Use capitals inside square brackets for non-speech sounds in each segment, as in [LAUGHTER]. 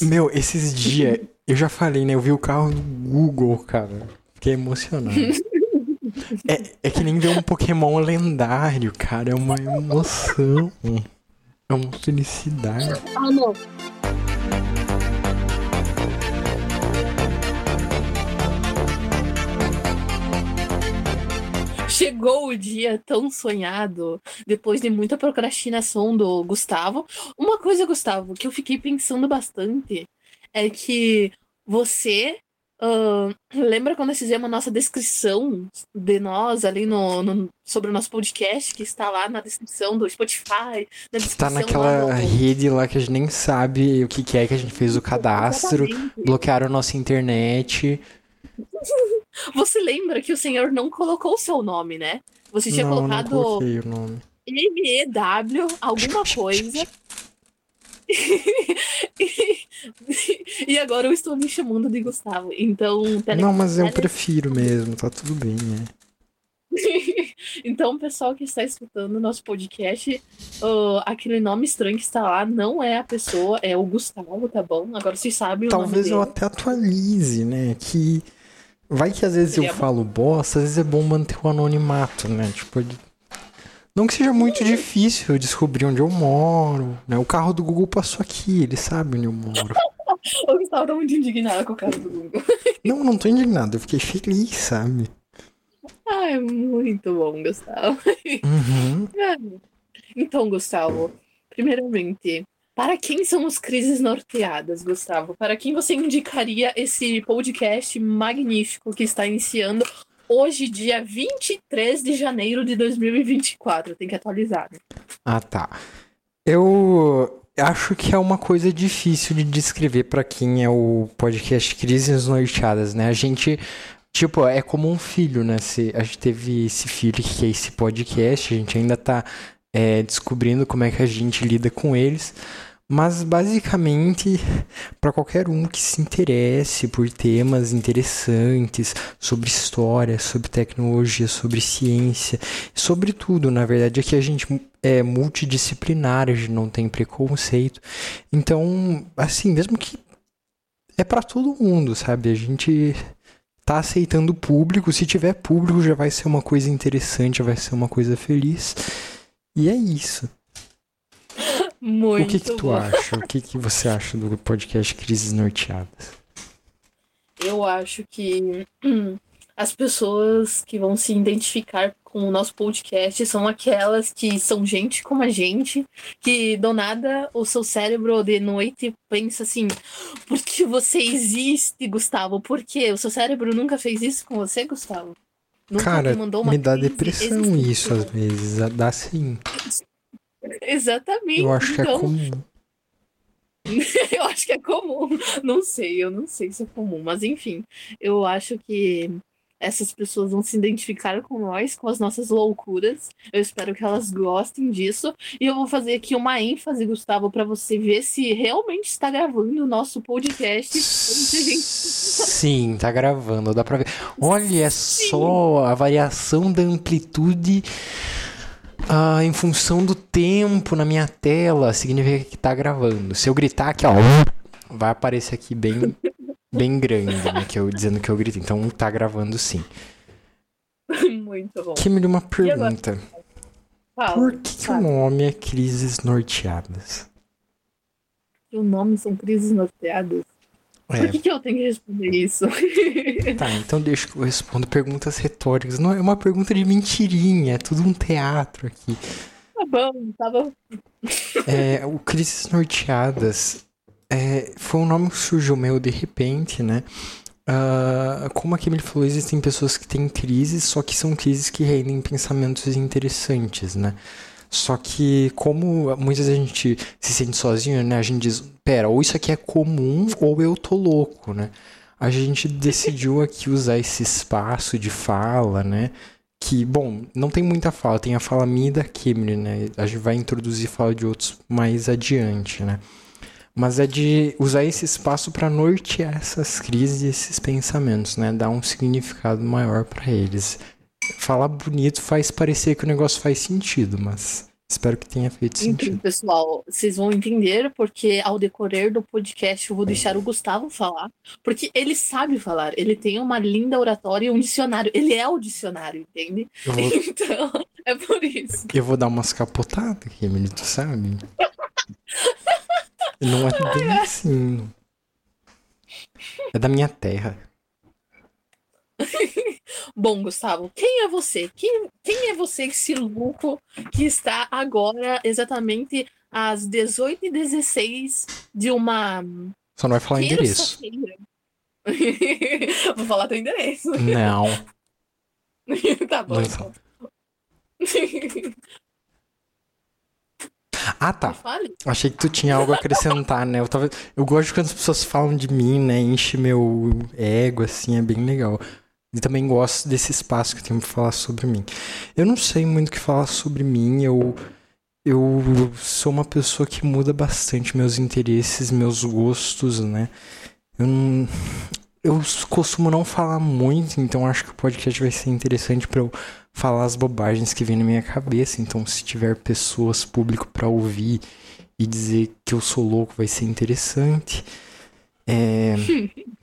Meu, esses dias, [LAUGHS] eu já falei, né? Eu vi o carro do Google, cara. Fiquei emocionado. [LAUGHS] É, é que nem ver um Pokémon lendário, cara. É uma emoção. É uma felicidade. Ah, não. Chegou o dia tão sonhado, depois de muita procrastinação do Gustavo. Uma coisa, Gustavo, que eu fiquei pensando bastante é que você Uh, lembra quando nós fizemos a nossa descrição de nós ali no, no, sobre o nosso podcast, que está lá na descrição do Spotify? Na está naquela no... rede lá que a gente nem sabe o que, que é que a gente fez o cadastro, Exatamente. bloquearam a nossa internet. [LAUGHS] Você lembra que o senhor não colocou o seu nome, né? Você tinha não, colocado. Não coloquei o nome. M-E-W, alguma [LAUGHS] coisa. [LAUGHS] e agora eu estou me chamando de Gustavo. Então, Não, mas eu prefiro mesmo, tá tudo bem, né? [LAUGHS] então, o pessoal que está escutando o nosso podcast, uh, aquele nome estranho que está lá não é a pessoa, é o Gustavo, tá bom? Agora vocês sabem Talvez eu até atualize, né? Que vai que às vezes Seria eu bom. falo bosta, às vezes é bom manter o anonimato, né? Tipo, não que seja muito difícil descobrir onde eu moro, né? O carro do Google passou aqui, ele sabe onde eu moro. o Gustavo tá muito indignado com o carro do Google. [LAUGHS] não, não tô indignado, eu fiquei feliz, sabe? Ah, é muito bom, Gustavo. Uhum. [LAUGHS] Então, Gustavo, primeiramente, para quem são os crises norteadas, Gustavo? Para quem você indicaria esse podcast magnífico que está iniciando hoje, dia 23 de janeiro de 2024. Tem que atualizar. Né? Ah, tá. Eu acho que é uma coisa difícil de descrever para quem é o podcast Crises Norteadas, né? A gente, tipo, é como um filho, né? Se a gente teve esse filho que é esse podcast, a gente ainda tá é, descobrindo como é que a gente lida com eles. Mas basicamente, [LAUGHS] para qualquer um que se interesse por temas interessantes sobre história, sobre tecnologia, sobre ciência, sobre tudo, na verdade, é que a gente é multidisciplinar, a gente não tem preconceito. Então, assim, mesmo que é para todo mundo, sabe? A gente tá aceitando público, se tiver público já vai ser uma coisa interessante, já vai ser uma coisa feliz. E é isso. Muito O que, que tu bom. acha? O que, que você acha do podcast Crises Norteadas? Eu acho que hum, as pessoas que vão se identificar com o nosso podcast são aquelas que são gente como a gente, que do nada o seu cérebro de noite pensa assim: por que você existe, Gustavo? Por quê? O seu cérebro nunca fez isso com você, Gustavo? Nunca Cara, mandou uma me dá depressão isso às vezes. Dá sim. [LAUGHS] Exatamente. Eu acho que é então, comum. [LAUGHS] eu acho que é comum. Não sei, eu não sei se é comum, mas enfim, eu acho que essas pessoas vão se identificar com nós, com as nossas loucuras. Eu espero que elas gostem disso. E eu vou fazer aqui uma ênfase, Gustavo, para você ver se realmente está gravando o nosso podcast. Sim, tá gravando, dá pra ver. Olha só a variação da amplitude ah, em função do tempo na minha tela, significa que tá gravando. Se eu gritar aqui, ó, vai aparecer aqui bem, bem grande, né? Que eu, dizendo que eu gritei. Então tá gravando sim. [LAUGHS] Muito bom. Que me deu uma pergunta. Fala, Por que, que o nome é Crises Norteadas? O nome são crises norteadas. Por É, que, que eu tenho que responder isso? [LAUGHS] tá, então deixa que eu respondo perguntas retóricas. Não é uma pergunta de mentirinha, é tudo um teatro aqui. tá bom, tá bom. É, o Crises Norteadas é, foi um nome que surgiu meio de repente, né? Ah, como a Kimberly falou, existem pessoas que têm crises, só que são crises que rendem pensamentos interessantes, né? Só que como muitas vezes a gente se sente sozinho, né? A gente diz, pera, ou isso aqui é comum ou eu tô louco, né? A gente decidiu aqui usar esse espaço de fala, né? Que, bom, não tem muita fala, tem a fala minha e da Kimberly, né? A gente vai introduzir fala de outros mais adiante, né? Mas é de usar esse espaço para nortear essas crises e esses pensamentos, né? Dar um significado maior para eles. Falar bonito faz parecer que o negócio faz sentido, mas Espero que tenha feito Então, sentido. pessoal, vocês vão entender porque ao decorrer do podcast eu vou deixar o Gustavo falar, porque ele sabe falar, ele tem uma linda oratória e um dicionário, ele é o dicionário, entende? Vou, [LAUGHS] Então, é por isso. eu vou dar umas capotadas aqui, Emily, tu sabe? [LAUGHS] Não é bem assim. É da minha terra. Bom, Gustavo, quem é você? Quem, quem é você, esse louco que está agora exatamente às 18h16 de uma Só não vai falar endereço. [LAUGHS] Vou falar teu endereço. Não. [LAUGHS] tá bom. Não. [LAUGHS] Ah, tá. Achei que tu tinha algo a acrescentar, né? Eu, tava... eu gosto quando as pessoas falam de mim, né? Enche meu ego, assim, é bem legal. E também gosto desse espaço que eu tenho pra falar sobre mim. Eu não sei muito o que falar sobre mim, eu. Eu sou uma pessoa que muda bastante meus interesses, meus gostos, né? Eu não. Eu costumo não falar muito, então acho que o podcast vai ser interessante pra eu falar as bobagens que vem na minha cabeça. Então, se tiver pessoas, público pra ouvir e dizer que eu sou louco, vai ser interessante. É... [LAUGHS]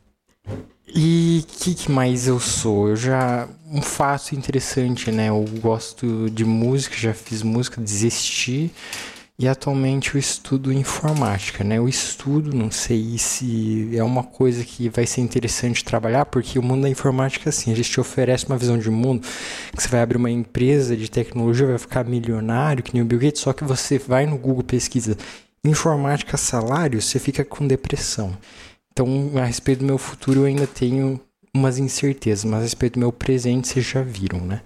E o que, que mais eu sou? Eu já. Um fato interessante, né? Eu gosto de música, já fiz música, desisti. E atualmente eu estudo informática, né? Eu estudo, não sei se é uma coisa que vai ser interessante trabalhar, porque o mundo da informática é assim, a gente te oferece uma visão de mundo que você vai abrir uma empresa de tecnologia, vai ficar milionário, que nem o Bill Gates, só que você vai no Google pesquisa informática salário, você fica com depressão. Então, a respeito do meu futuro, eu ainda tenho umas incertezas, mas a respeito do meu presente, vocês já viram, né?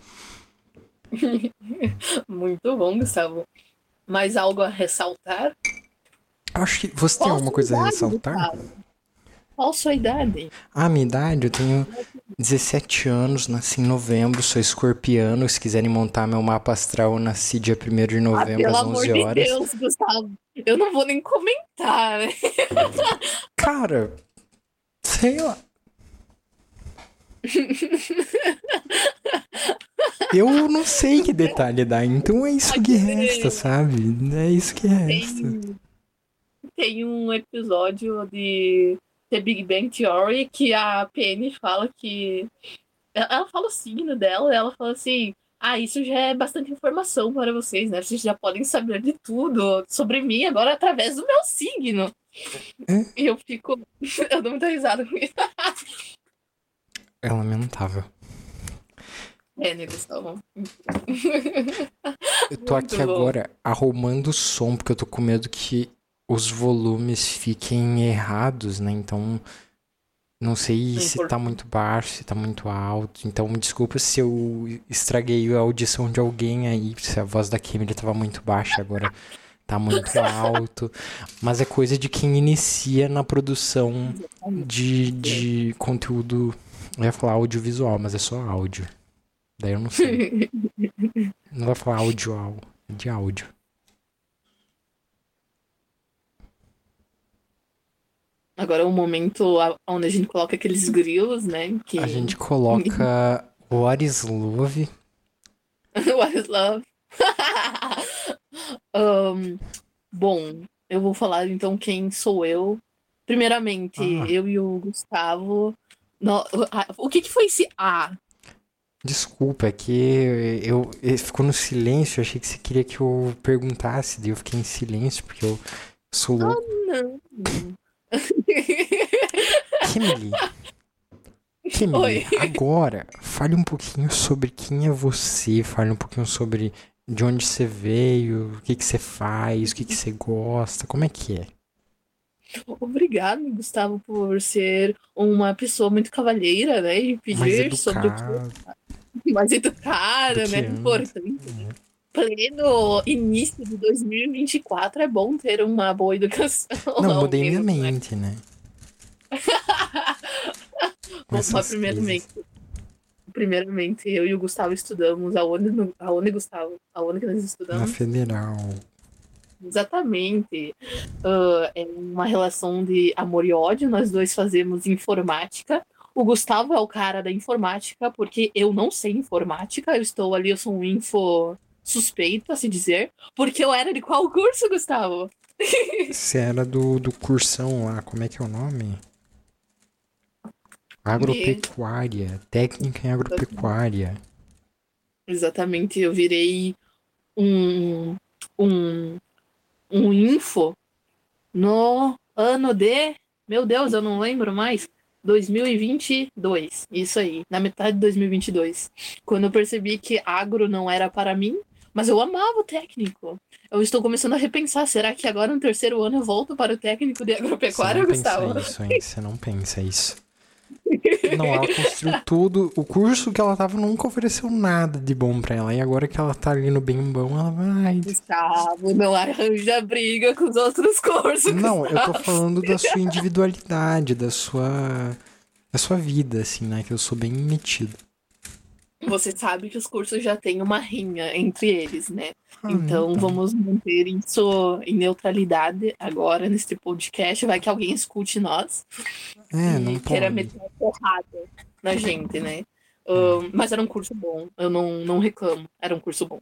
[LAUGHS] Muito bom, Gustavo. Mais algo a ressaltar? Acho que você tem Qual alguma sua coisa a idade, ressaltar? Gustavo? Qual sua idade? Ah, minha idade, eu tenho 17 anos, nasci em novembro, sou escorpiano. Se quiserem montar meu mapa astral, eu nasci dia 1 de Ah, novembro pelo às amor 11 de horas. Deus, Gustavo. Eu não vou nem comentar, né? Cara, sei lá. Eu não sei que detalhe dá, então é isso que resta, sabe? É isso que resta. Tem, tem um episódio de The Big Bang Theory que a Penny fala que. Ela ela fala o signo dela, ela fala assim. Ah, isso já é bastante informação para vocês, né? Vocês já podem saber de tudo sobre mim agora através do meu signo. É? E eu fico. [LAUGHS] Eu dou muita risada com isso. [LAUGHS] É lamentável. É, né, Gustavo? Eu tô Muito aqui bom. agora arrumando o som, porque eu tô com medo que os volumes fiquem errados, né? Então, não sei se tá muito baixo, se tá muito alto. Então, me desculpa se eu estraguei a audição de alguém aí, se a voz da Kimberly tava muito baixa, agora tá muito [LAUGHS] alto. Mas é coisa de quem inicia na produção de, de conteúdo. Eu ia falar audiovisual, mas é só áudio. Daí eu não sei. [LAUGHS] Não vai falar áudio, é de áudio. Agora é o momento onde a gente coloca aqueles grilos, né? Que... A gente coloca [LAUGHS] What is Love. [LAUGHS] What is love? Ahn, bom, eu vou falar então quem sou eu. Primeiramente, Ah. eu e o Gustavo. No- ah, o que, que foi esse A? Desculpa, é que eu, eu ficou no silêncio. Achei que você queria que eu perguntasse, daí eu fiquei em silêncio porque eu sou louco. Não. Kimberly. Kimberly, agora fale um pouquinho sobre quem é você, fale um pouquinho sobre de onde você veio, o que que você faz, o que que você gosta, como é que é? Obrigado, Gustavo, por ser uma pessoa muito cavalheira, né? E pedir sobre o que [LAUGHS] mais educada, né? Importante. Pleno início de 2024 é bom ter uma boa educação. Não, mudei minha né? mente, né? [LAUGHS] Bom, essas mas primeiramente, primeiramente, eu e o Gustavo estudamos aonde, aonde Gustavo? Aonde que nós Na estudamos? federal. Exatamente. Ah, é uma relação de amor e ódio. Nós dois fazemos informática. O Gustavo é o cara da informática, porque eu não sei informática. Eu estou ali, eu sou um info suspeito, a se dizer, porque eu era de qual curso, Gustavo? [LAUGHS] Você era do, do cursão lá, como é que é o nome? Agropecuária, técnica em agropecuária. Exatamente, eu virei um, um, um info no ano de. Meu Deus, eu não lembro mais. 2022. Isso aí, na metade de 2022. Quando eu percebi que agro não era para mim, mas eu amava o técnico. Eu estou começando a repensar, será que agora no terceiro ano eu volto para o técnico de agropecuária, Você não Gustavo? isso, hein? Você não pensa isso. Não, ela construiu tudo. O curso que ela tava nunca ofereceu nada de bom pra ela. E agora que ela tá ali no bem bom, ela vai. Gustavo, não arranja briga com os outros cursos. Não, eu tô falando da sua [LAUGHS] individualidade, da sua. da sua vida, assim, né? Que eu sou bem metido. Você sabe que os cursos já têm uma rinha entre eles, né? Ah, Então vamos manter isso em neutralidade agora neste podcast. Vai que alguém escute nós É, e não queira pode. meter uma porrada na gente, né? [LAUGHS] Ahn, mas era um curso bom, eu não, não reclamo. Era um curso bom.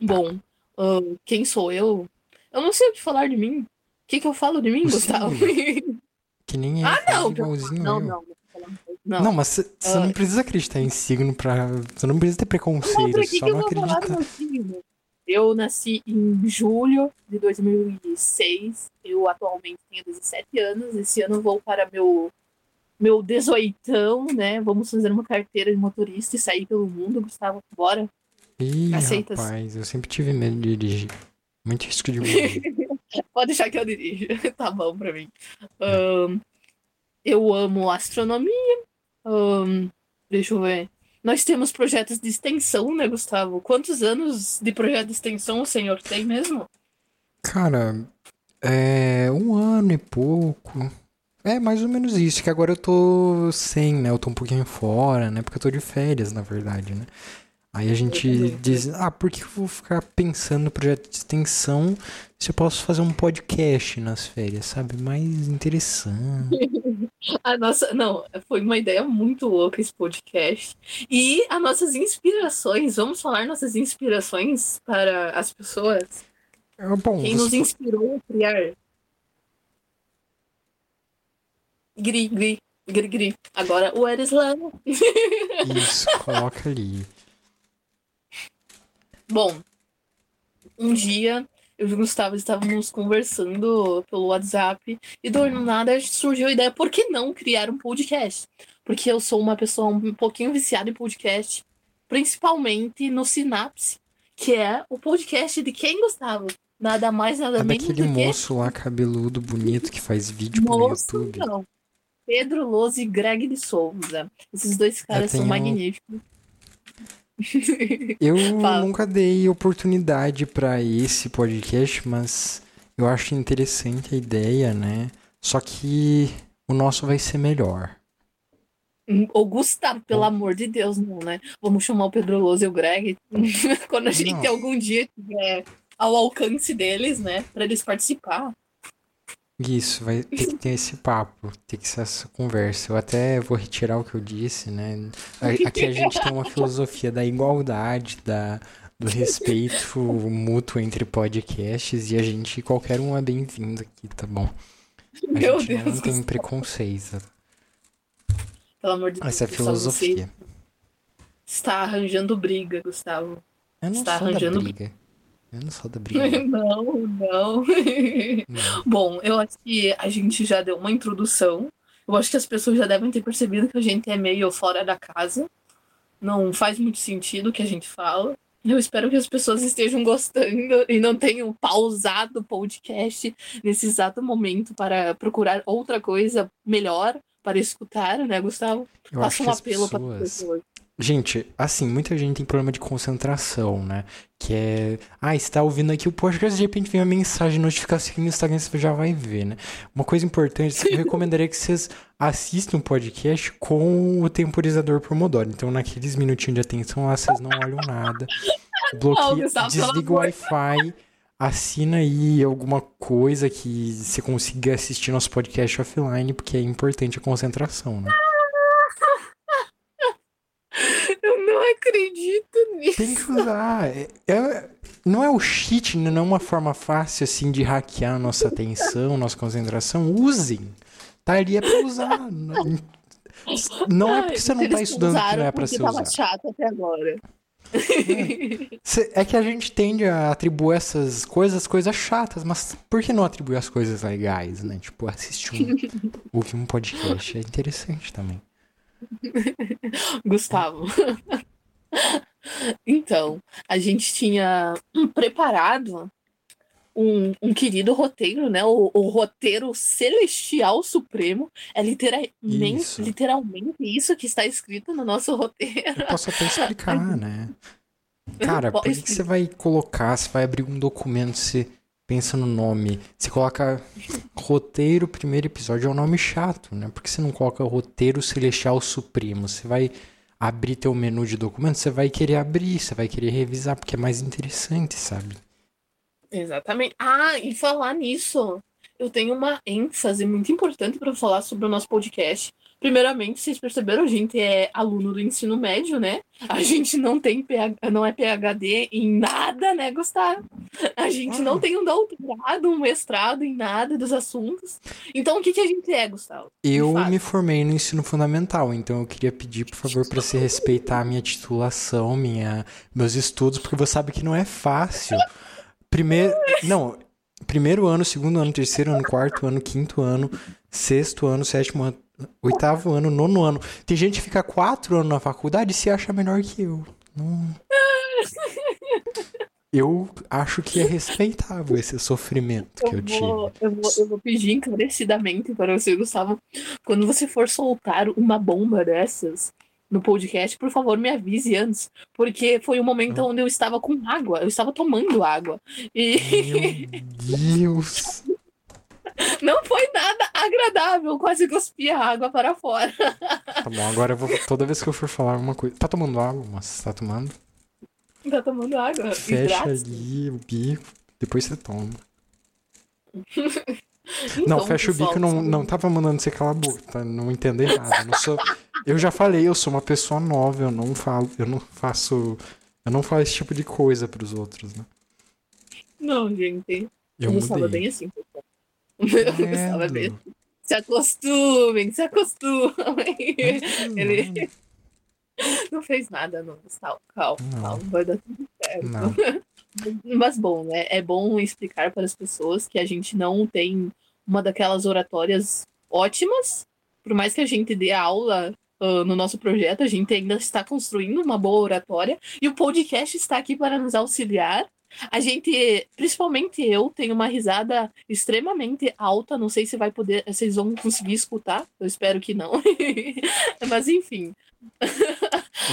Bom, ahn, quem sou eu? Eu não sei o que falar de mim. O que, que eu falo de mim. Gustavo? [LAUGHS] Que nem é ah, não! Não, eu. não. Não, Não, mas você Ah. não precisa acreditar em signo pra. Você não precisa ter preconceito, você só que eu não acredita. Eu nasci em julho de 2006. Eu atualmente tenho 17 anos. Esse ano eu vou para meu meu 18, né? Vamos fazer uma carteira de motorista e sair pelo mundo, Gustavo. Bora. Ih, Aceitas? rapaz, eu sempre tive medo de dirigir. Muito risco de morrer. [LAUGHS] Pode deixar que eu dirijo. [LAUGHS] tá bom pra mim. Ahn, eu amo astronomia. Ahn, deixa eu ver. Nós temos projetos de extensão, né, Gustavo? Quantos anos de projeto de extensão o senhor tem mesmo? Cara, é um ano e pouco. É mais ou menos isso, que agora eu tô sem, né? Eu tô um pouquinho fora, né? Porque eu tô de férias, na verdade, né? Aí a gente diz, ah, por que eu vou ficar pensando no projeto de extensão se eu posso fazer um podcast nas férias, sabe? Mais interessante. [LAUGHS] A nossa, não, foi uma ideia muito louca esse podcast. E as nossas inspirações, vamos falar nossas inspirações para as pessoas? É, Bom, Quem nos inspirou a criar? Gri, gri, gri, gri. Agora o Erislano. isso, [LAUGHS] coloca ali. Bom, um dia eu e o Gustavo estávamos conversando pelo WhatsApp e do nada surgiu a ideia, por que não criar um podcast? Porque eu sou uma pessoa um pouquinho viciada em podcast, principalmente no Synapse, que é o podcast de quem, Gustavo? Nada mais, nada É menos daquele do que moço lá, cabeludo, bonito, que faz vídeo pro moço, YouTube. não. Pedro Lose e Greg de Souza. Esses dois caras são magníficos. [LAUGHS] Eu nunca dei oportunidade pra esse podcast, mas eu acho interessante a ideia, né? Só que o nosso vai ser melhor. Ô, Gustavo, pelo amor de Deus, não, né? Vamos chamar o Pedro Lose e o Greg [LAUGHS] quando a gente Não. algum dia tiver ao alcance deles, né? Pra eles participar. Isso, vai ter que ter esse papo, ter que ser essa conversa. Eu até vou retirar o que eu disse, né? Aqui a gente tem uma filosofia da igualdade, da, do respeito mútuo entre podcasts e a gente, qualquer um é bem-vindo aqui, tá bom? A Meu gente não Deus, tem Gustavo. preconceito. Pelo amor de Deus. Essa é a filosofia. está arranjando briga, Gustavo. Eu não Está arranjando- briga. Eu não sou da. [LAUGHS] Não, não. Não. Bom, eu acho que a gente já deu uma introdução. Eu acho que as pessoas já devem ter percebido que a gente é meio fora da casa. Não faz muito sentido o que a gente fala. Eu espero que as pessoas estejam gostando e não tenham pausado o podcast nesse exato momento para procurar outra coisa melhor para escutar, né, Gustavo? Eu Faça um apelo para as pessoas. Gente, assim, muita gente tem problema de concentração, né? Que é. Ah, você tá ouvindo aqui o podcast, de repente vem uma mensagem, notificação aqui no Instagram, você já vai ver, né? Uma coisa importante, eu recomendaria que vocês assistam o podcast com o temporizador Pomodoro. Então, naqueles minutinhos de atenção lá, vocês não olham nada. Bloqueia, pelo desliga o. Wi-Fi, assina aí alguma coisa que você consiga assistir nosso podcast offline, porque é importante a concentração, né? Eu não acredito nisso. Tem que usar. É, é- não é o cheat, não é uma forma fácil assim de hackear nossa atenção, nossa concentração. Usem. Tá ali é pra usar. Não- Não é porque você não Eles tá estudando que não é pra ser usado. chato até agora. [LAUGHS] Cê- É que a gente tende a atribuir essas coisas, coisas chatas, mas por que não atribuir as coisas legais, né? Tipo, assistir um, [LAUGHS] ouvir um podcast é interessante também. [LAUGHS] Gustavo. então, a gente tinha preparado um, um querido roteiro, né? O, o roteiro celestial supremo. É literalmente Isso. literalmente isso que está escrito no nosso roteiro. Eu posso até explicar, [LAUGHS] né? Cara, por que, que você vai colocar, você vai abrir um documento, você pensa no nome, você coloca roteiro, primeiro episódio, é um nome chato, né? Por que você não coloca roteiro celestial supremo? Você vai abrir teu menu de documentos, você vai querer abrir, você vai querer revisar, porque é mais interessante, sabe? Exatamente. Ah, e falar nisso, eu tenho uma ênfase muito importante para falar sobre o nosso podcast. Primeiramente, vocês perceberam, a gente é aluno do ensino médio, né? A gente não tem PH, não é PhD em nada, né, Gustavo? A gente não tem um doutorado, um mestrado em nada dos assuntos. Então, o que, que a gente é, Gustavo? Eu me formei no ensino fundamental, então eu queria pedir, por favor, para você respeitar a minha titulação, minha, meus estudos, porque você sabe que não é fácil. Primeiro, não, primeiro ano, segundo ano, terceiro ano, quarto ano, quinto ano, sexto ano, sétimo ano, oitavo ano, nono ano. Tem gente que fica quatro anos na faculdade e se acha melhor que eu. Não... [LAUGHS] Eu acho que é respeitável esse sofrimento que eu Eu tive. vou, eu, vou, eu vou pedir encarecidamente para você, Gustavo, quando você for soltar uma bomba dessas no podcast, por favor, me avise antes, porque foi o momento onde eu estava com água, eu estava tomando água. E Meu Deus. [LAUGHS] não foi nada agradável, quase cuspi a água para fora. Tá bom, agora eu vou. Toda vez que eu for falar alguma coisa. Tá tomando água, moça? Tá tomando? Tá tomando água. Fecha hidrate-se. ali o bico, depois você toma. [LAUGHS] Então, não, fecha o bico, não, não tava mandando você calar a boca, tá? Não entender. Eu, não sou, eu já falei, eu sou uma pessoa nova, eu não falo, eu não faço. Eu não faço esse tipo de coisa pros outros, né? Não, gente. Eu é mudei. bem assim. pessoal. [LAUGHS] Gustavo é bem assim. Se acostumem, se acostumem. Ele não fez nada, não. Calma, Não. calma, vai dar tudo certo. Não. [LAUGHS] Mas bom, né? É bom explicar para as pessoas que a gente não tem uma daquelas oratórias ótimas. Por mais que a gente dê aula ah, no nosso projeto, a gente ainda está construindo uma boa oratória. E o podcast está aqui para nos auxiliar. A gente, principalmente eu, tenho uma risada extremamente alta. Não sei se vai poder, vocês vão conseguir escutar. Eu espero que não. [LAUGHS] Mas enfim,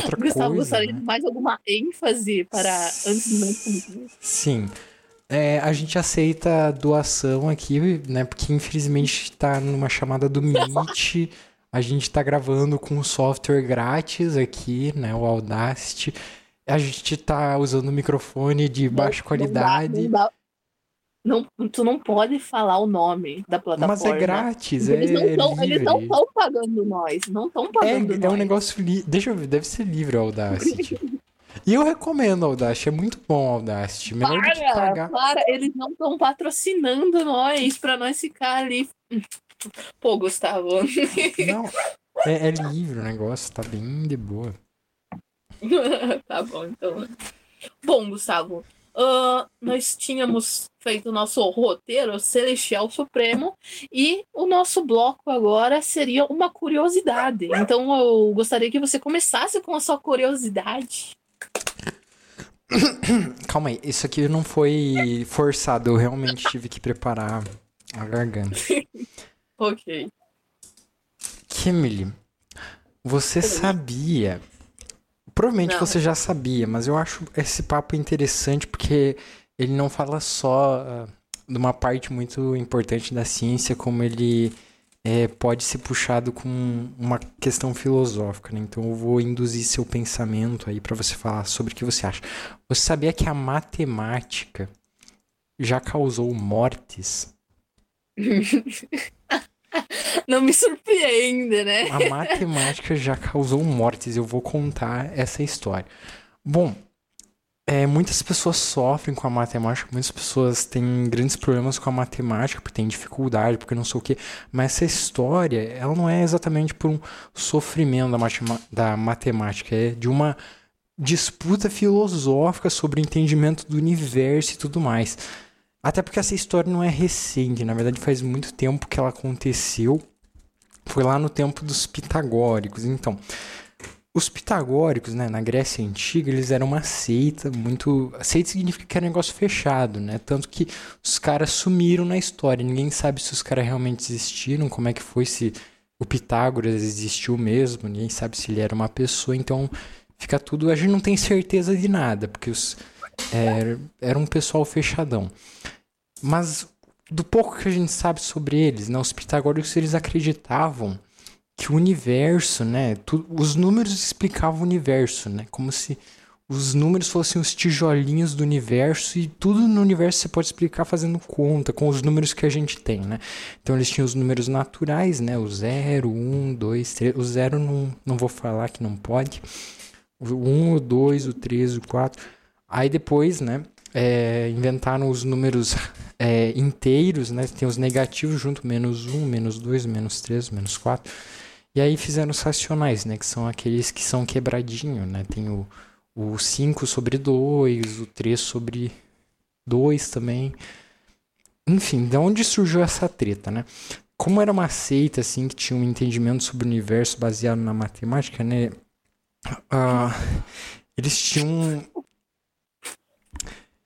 Outra [LAUGHS] Gustavo, coisa. gostaria né? de mais alguma ênfase para antes nós começarmos? Sim. É, a gente aceita doação aqui, né? Porque infelizmente tá numa chamada do Meet. [LAUGHS] A gente tá gravando com um software grátis aqui, né? O Audacity. A gente tá usando um microfone de baixa qualidade. Não, dá- não dá- não- tu não pode falar o nome da plataforma. Mas é grátis, é, Eles não tão- eles não estão pagando nós. Não estão É, pagando é um nós. negócio livre. Deixa eu ver, deve ser livre o Audacity. e eu recomendo o Audacity, é muito bom o Audacity. Melhor do que Para, pagar. para, eles não estão patrocinando nós pra nós ficar ali. Pô, Gustavo. Não, é, é livre o negócio, tá bem de boa. [LAUGHS] tá bom, então. Bom, Gustavo, ah, nós tínhamos feito o nosso roteiro Celestial Supremo e o nosso bloco agora seria uma curiosidade. Então eu gostaria que você começasse com a sua curiosidade. [COUGHS] Calma aí, isso aqui não foi forçado, eu realmente tive que preparar a garganta. [LAUGHS] Ok. Kimberly, você sabia? Provavelmente Não. você já sabia, mas eu acho esse papo interessante porque ele não fala só ah, de uma parte muito importante da ciência, como ele é, pode ser puxado com uma questão filosófica, né? Então eu vou induzir seu pensamento aí para você falar sobre o que você acha. Você sabia que a matemática já causou mortes? [LAUGHS] [LAUGHS] Não me surpreende, né? A matemática já causou mortes. Eu vou contar essa história. Bom, é, muitas pessoas sofrem com a matemática, muitas pessoas têm grandes problemas com a matemática, porque têm dificuldade, porque não sei o quê. Mas essa história, ela não é exatamente por um sofrimento da, da matemática, é de uma disputa filosófica sobre o entendimento do universo e tudo mais. Até porque essa história não é recente, na verdade faz muito tempo que ela aconteceu. Foi lá no tempo dos pitagóricos. Então, os pitagóricos, né, na Grécia Antiga, eles eram uma seita muito. Seita significa que era um negócio fechado, né? Tanto que os caras sumiram na história. Ninguém sabe se os caras realmente existiram, como é que foi, se o Pitágoras existiu mesmo, ninguém sabe se ele era uma pessoa. Então, fica tudo. A gente não tem certeza de nada, porque os, é, era um pessoal fechadão. Mas do pouco que a gente sabe sobre eles, né, os pitagóricos eles acreditavam que o universo, né, tu, os números explicavam o universo, né, como se os números fossem os tijolinhos do universo e tudo no universo você pode explicar fazendo conta com os números que a gente tem, né? Então eles tinham os números naturais, né? O 0, 1, 2, 3. O 0 não, não vou falar que não pode. O 1, o 2, o 3, o 4. Aí depois, né? É, inventaram os números é, inteiros, né? Tem os negativos junto, menos 1, menos 2, menos 3, menos 4. E aí fizeram os racionais, né? Que são aqueles que são quebradinho, né? Tem o, o 5 sobre 2, o 3 sobre 2 também. Enfim, de onde surgiu essa treta, né? Como era uma seita, assim, que tinha um entendimento sobre o universo baseado na matemática, né? uh, eles tinham.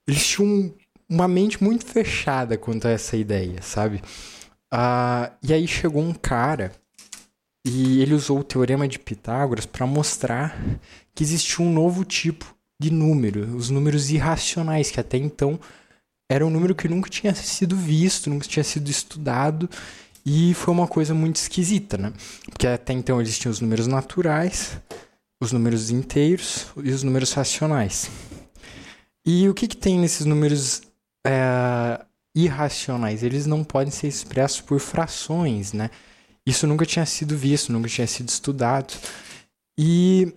Eles tinham uma mente muito fechada quanto a essa ideia, sabe? Uh, e aí chegou um cara e ele usou o teorema de Pitágoras para mostrar que existia um novo tipo de número, os números irracionais, que até então era um número que nunca tinha sido visto, nunca tinha sido estudado, e foi uma coisa muito esquisita, né? Porque até então existiam os números naturais, os números inteiros e os números racionais. E o que, que tem nesses números é, irracionais? Eles não podem ser expressos por frações, né? Isso nunca tinha sido visto, nunca tinha sido estudado. E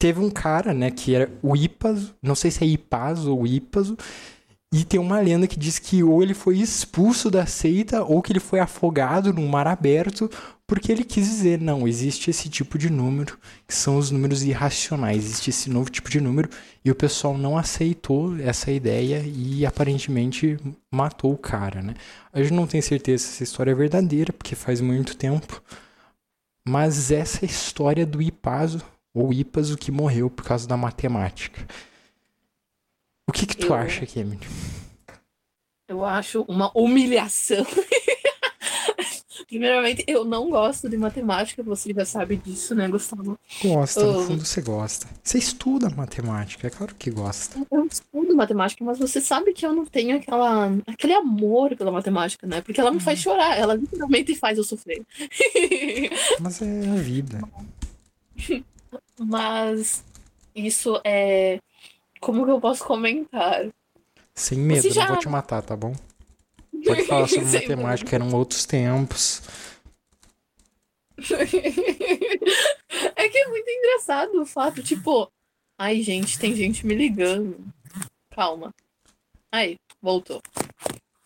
teve um cara, né, que era o Ipaso, não sei se é Ipaso ou Ipaso, e tem uma lenda que diz que ou ele foi expulso da seita ou que ele foi afogado num mar aberto porque ele quis dizer, não, existe esse tipo de número, que são os números irracionais, existe esse novo tipo de número, e o pessoal não aceitou essa ideia e aparentemente matou o cara, né? A gente não tem certeza se essa história é verdadeira, porque faz muito tempo, mas essa é história do Ipaso, ou Ipaso, que morreu por causa da matemática. O que que tu eu... acha, Kemily? Eu acho uma humilhação [LAUGHS] Primeiramente, eu não gosto de matemática, você já sabe disso, né, Gustavo? Gosta, no fundo você gosta. Você estuda matemática, é claro que gosta. Eu estudo matemática, mas você sabe que eu não tenho aquela, aquele amor pela matemática, né? Porque ela me faz uhum. chorar, ela literalmente faz eu sofrer. [LAUGHS] Mas é a vida. Mas isso é. Como que eu posso comentar? Sem medo, já... não vou te matar, tá bom? Pode falar sobre matemática, eram outros tempos. é que é muito engraçado o fato, tipo, ai gente, tem gente me ligando. Calma. Aí, voltou.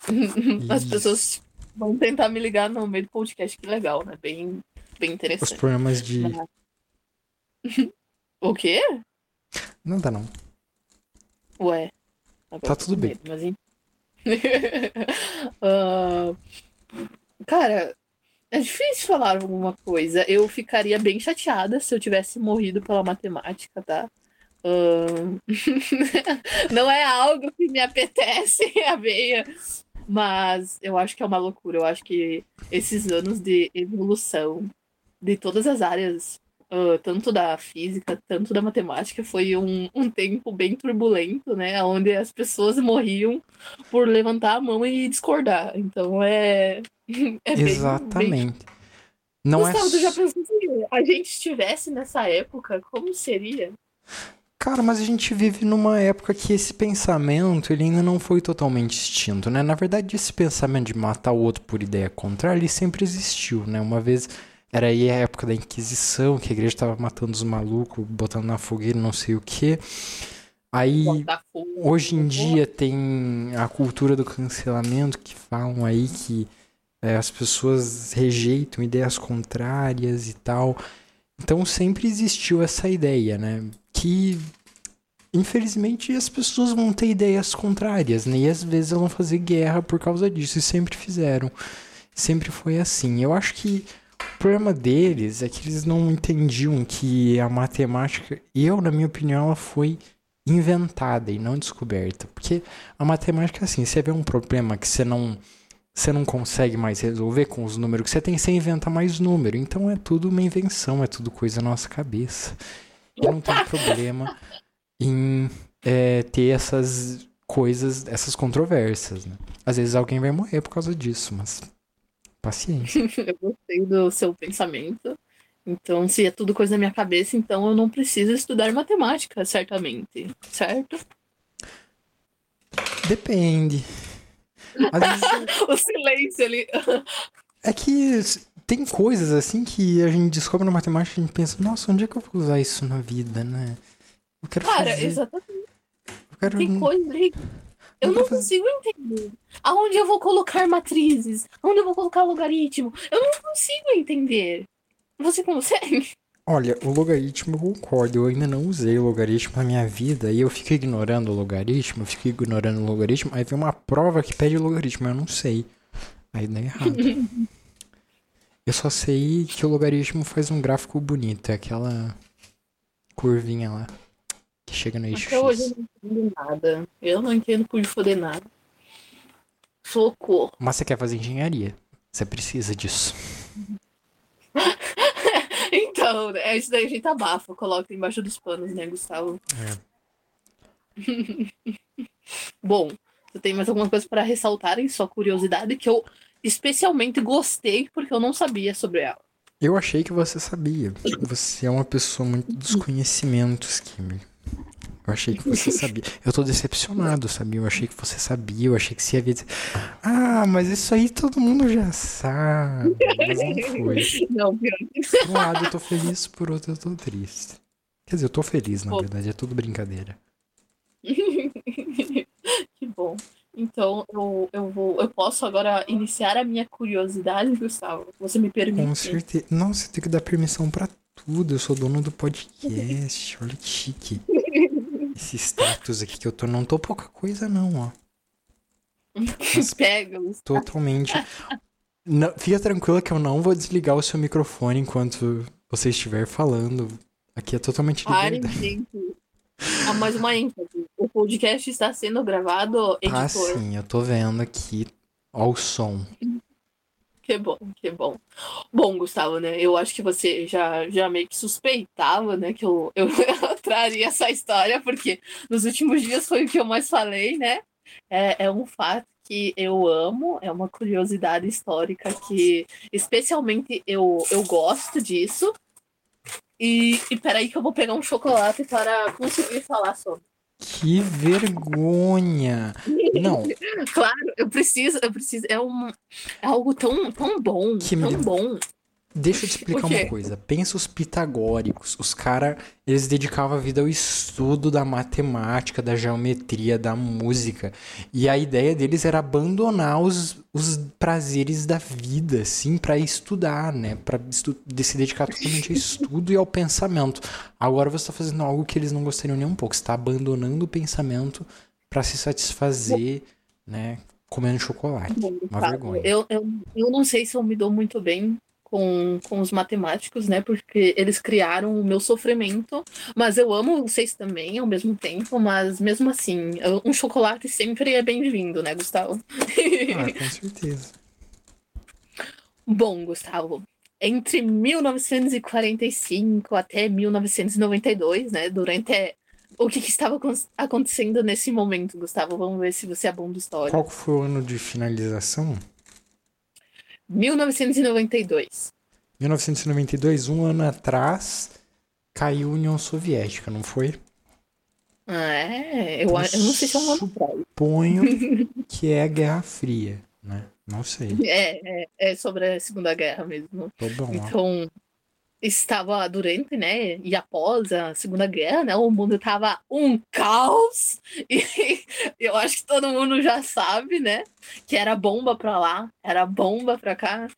[LAUGHS] As pessoas vão tentar me ligar no meio do podcast, que legal, né? Bem, bem interessante. Os problemas de. [LAUGHS] o quê? Não dá não. Ué. Tá tudo bem. Mas uh, [LAUGHS] cara, é difícil falar alguma coisa. Eu ficaria bem chateada se eu tivesse morrido pela matemática, tá? Uh, [LAUGHS] não é algo que me apetece [LAUGHS] a veia, mas eu acho que é uma loucura. Eu acho que esses anos de evolução de todas as áreas uh, tanto da física, tanto da matemática, foi um, um tempo bem turbulento, né? Onde as pessoas morriam por levantar a mão e discordar. Então é. [LAUGHS] é Exatamente. Bem, bem... Não Gustavo, é... tu já pensou se a gente estivesse nessa época, como seria? Cara, mas a gente vive numa época que esse pensamento ele ainda não foi totalmente extinto, né? Na verdade, esse pensamento de matar o outro por ideia contrária, ele sempre existiu, né? Uma vez era aí a época da Inquisição, que a igreja estava matando os malucos, botando na fogueira, não sei o que. Aí, hoje em dia, tem a cultura do cancelamento que falam aí que é, as pessoas rejeitam ideias contrárias e tal. Então, sempre existiu essa ideia, né? Que, infelizmente, as pessoas vão ter ideias contrárias, né? E às vezes elas vão fazer guerra por causa disso, e sempre fizeram. Sempre foi assim. Eu acho que o problema deles é que eles não entendiam que a matemática, eu, na minha opinião, ela foi inventada e não descoberta. Porque a matemática é assim, você vê um problema que você não, você não consegue mais resolver com os números que você tem, você inventa mais número. Então é tudo uma invenção, é tudo coisa nossa cabeça. E não tem problema em é, ter essas coisas, essas controvérsias. Né? Às vezes alguém vai morrer por causa disso, mas paciência. [LAUGHS] Eu gostei do seu pensamento. Então, se é tudo coisa na minha cabeça, então eu não preciso estudar matemática, certamente. Certo? Depende. Vezes [LAUGHS] o silêncio ali. É que tem coisas assim que a gente descobre na matemática e a gente pensa, nossa, onde é que eu vou usar isso na vida, né? Eu quero Cara, fazer. exatamente. Eu quero... Tem coisa aí. Eu não consigo entender. Aonde eu vou colocar matrizes? Aonde eu vou colocar logaritmo? Eu não consigo entender. Você consegue? Olha, o logaritmo eu concordo, eu ainda não usei o logaritmo na minha vida e eu fico ignorando o logaritmo, eu fico ignorando o logaritmo, aí vem uma prova que pede o logaritmo, eu não sei. Aí dá errado. [LAUGHS] eu só sei que o logaritmo faz um gráfico bonito, é aquela curvinha lá que chega no eixo Até hoje eu X. não entendo nada. Eu não entendo por foder nada. Socorro. Mas você quer fazer engenharia, você precisa disso. [LAUGHS] Então, né, isso daí a gente abafa, coloca embaixo dos panos, né, Gustavo? [LAUGHS] Bom, você tem mais alguma coisa para ressaltar em sua curiosidade que eu especialmente gostei porque eu não sabia sobre ela. Eu achei que você sabia. Você é uma pessoa muito [LAUGHS] dos conhecimentos, Kimmy. Eu achei que você sabia. Eu tô decepcionado, sabia? Eu achei que você sabia, eu achei que você ia dizer. Ah, mas isso aí todo mundo já sabe. Mas não foi. Não, pior. Por um lado eu tô feliz, por outro eu tô triste. Quer dizer, eu tô feliz, na Pô. verdade, é tudo brincadeira. [LAUGHS] que bom. Então, eu, eu vou. Eu posso agora iniciar a minha curiosidade, Gustavo? Você me permite? Com certeza. Nossa, eu tenho que dar permissão pra tudo. Eu sou dono do podcast. Olha que chique. [LAUGHS] Esse status aqui que eu tô, não tô pouca coisa, não, ó. [LAUGHS] Pega. Totalmente. Não, fica tranquila que eu não vou desligar o seu microfone enquanto você estiver falando. Aqui é totalmente Pare, liberdade. gente. Ah, mais uma ênfase. O podcast está sendo gravado, editor. Ah, sim, eu tô vendo aqui. Ó o som. [LAUGHS] Que bom, que bom. Bom, Gustavo, né? Eu acho que você já, já meio que suspeitava, né? Que eu, [LAUGHS] eu, traria essa história, porque nos últimos dias foi o que eu mais falei, né? É, é um fato que eu amo, é uma curiosidade histórica que, especialmente, eu, eu gosto disso. E, e peraí que eu vou pegar um chocolate para conseguir falar sobre. Que vergonha! Não, [LAUGHS] Claro, eu preciso, eu preciso. É, um, é algo tão, tão bom, Que tão me- bom. Deixa eu te explicar uma coisa. Pensa os pitagóricos. Os caras, eles dedicavam a vida ao estudo da matemática, da geometria, da música. E a ideia deles era abandonar os, os prazeres da vida, assim, pra estudar, né? Pra estu- de se dedicar totalmente ao estudo e ao pensamento. Agora você tá fazendo algo que eles não gostariam nem um pouco. Você tá abandonando o pensamento pra se satisfazer, né? Comendo chocolate. Bom, Uma Gustavo, vergonha. Eu, eu, eu não sei se eu me dou muito bem com, com os matemáticos, né? Porque eles criaram o meu sofrimento. Mas eu amo vocês também ao mesmo tempo. Mas mesmo assim, um chocolate sempre é bem-vindo, né, Gustavo? Ah, [LAUGHS] com certeza. Bom, Gustavo, entre 1945 até 1992, né? Durante o que, que estava acon- acontecendo nesse momento, Gustavo? Vamos ver se você é bom de história. Qual foi o ano de finalização? 1992. 1992, um ano atrás, caiu a União Soviética, não foi? Ah, é, eu, eu não sei se é um ano atrás. Suponho [LAUGHS] que é a Guerra Fria, né? Não sei. É, é, é sobre a Segunda Guerra mesmo. Então, estava durante, né, e após a Segunda Guerra, né, o mundo estava um caos [LAUGHS] e eu acho que todo mundo já sabe, né, que era bomba para lá, era bomba para cá.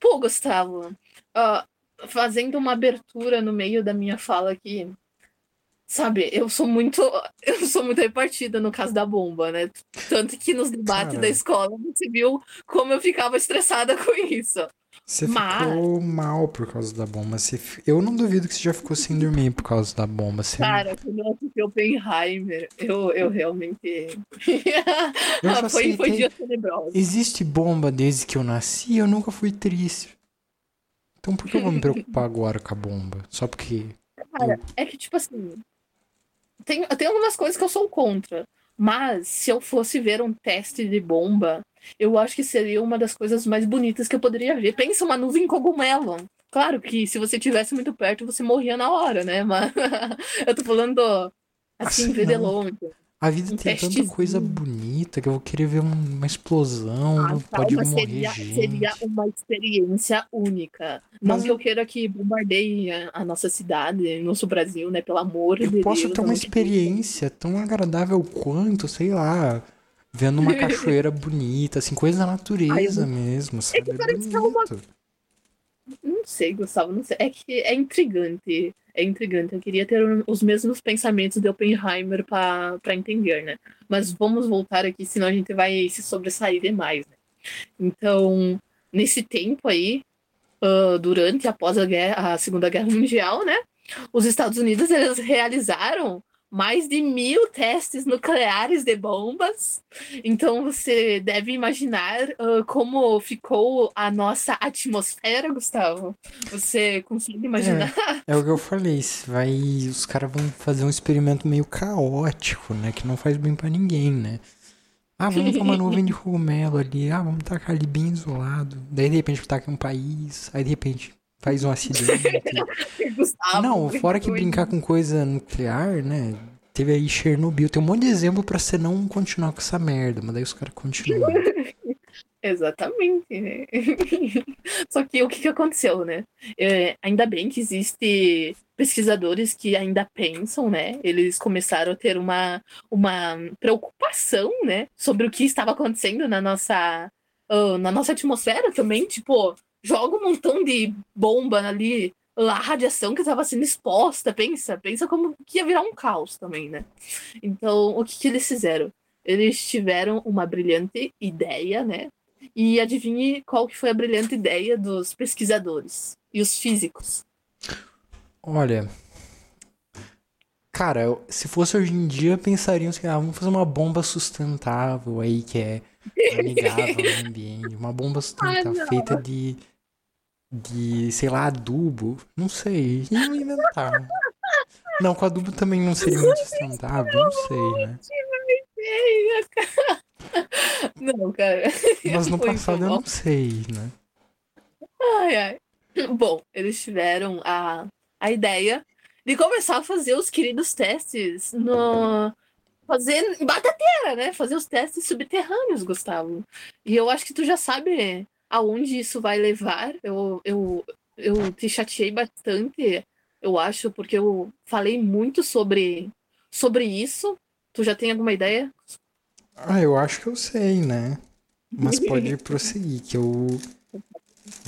Pô, Gustavo, uh, fazendo uma abertura no meio da minha fala aqui, sabe, eu sou muito, [LAUGHS] eu sou muito repartida no caso da bomba, né? Tanto que nos debates da escola você viu como eu ficava estressada [LAUGHS] com isso. Você Mas... ficou mal por causa da bomba. Você... Eu não duvido que você já ficou sem dormir por causa da bomba. Você... Cara, quando eu assisti Oppenheimer, eu, eu realmente. eu [LAUGHS] foi, foi dia tenebroso. Existe bomba desde que eu nasci eu nunca fui triste. Então por que eu vou me preocupar agora com a bomba? Só porque. Cara, eu... é que tipo assim. Tem, tem algumas coisas que eu sou contra. Mas se eu fosse ver um teste de bomba eu acho que seria uma das coisas mais bonitas que eu poderia ver. Pensa uma nuvem cogumelo. Claro que se você tivesse muito perto, você morria na hora, né? Mas [LAUGHS] eu tô falando assim, assim ver de longe. A vida um tem tanta coisa bonita que eu vou querer ver uma explosão, ah, pode morrer seria, gente. Seria uma experiência única. Mas não que eu queira que bombardeie a, nossa cidade, nosso Brasil, né? Pelo amor de Deus. Eu posso ter uma experiência tão agradável quanto, sei lá, vendo uma [LAUGHS] cachoeira bonita, assim, coisa da natureza Ai, mesmo, sabe? É que parece que é uma... Não sei, Gustavo, não sei. É que é intrigante. É intrigante. Eu queria ter os mesmos pensamentos de Oppenheimer para entender, né? Mas vamos voltar aqui, senão a gente vai se sobressair demais, né? Então, nesse tempo aí, uh, durante e após a, guerra, a Segunda Guerra Mundial, né? Os Estados Unidos eles realizaram mais de mil testes nucleares de bombas. Então você deve imaginar uh, como ficou a nossa atmosfera, Gustavo. Você consegue imaginar? É, é o que eu falei. Vai, os caras vão fazer um experimento meio caótico, né? Que não faz bem para ninguém, né? Ah, vamos uma nuvem de [LAUGHS] cogumelo ali. Ah, vamos tacar ali bem isolado. Daí de repente taca um país. Aí de repente faz um acidente. [LAUGHS] Gustavo, não, fora que brincar com coisa nuclear, né? Teve aí Chernobyl. Tem um monte de exemplo pra você não continuar com essa merda, mas daí os caras continuam. [LAUGHS] Exatamente, né? [LAUGHS] Só que o que, que aconteceu, né? É, ainda bem que existe pesquisadores que ainda pensam, né? Eles começaram a ter uma, uma preocupação, né? Sobre o que estava acontecendo na nossa, uh, na nossa atmosfera também. Tipo, joga um montão de bomba ali, a radiação que estava sendo exposta, pensa, pensa como que ia virar um caos também, né? Então, o que, que eles fizeram? Eles tiveram uma brilhante ideia, né? E adivinhe qual que foi a brilhante ideia dos pesquisadores e os físicos. Olha, cara, se fosse hoje em dia, pensariam assim, ah, vamos fazer uma bomba sustentável aí que é [LAUGHS] amigável ao ambiente, uma bomba sustentável ah, feita de de, sei lá, adubo. Não sei. Iam inventar. Não, com adubo também não seria muito sustentável, não sei, né? Não, cara. Mas no [LAUGHS] passado eu não sei, né? Ai, ai. Bom, eles tiveram a, a ideia de começar a fazer os queridos testes no. Fazer batateira, né? Fazer os testes subterrâneos, Gustavo. E eu acho que tu já sabe aonde isso vai levar. Eu, eu, eu te chateei bastante, eu acho, porque eu falei muito sobre, sobre isso. Tu já tem alguma ideia? Ah, eu acho que eu sei, né? Mas [LAUGHS] pode prosseguir, que eu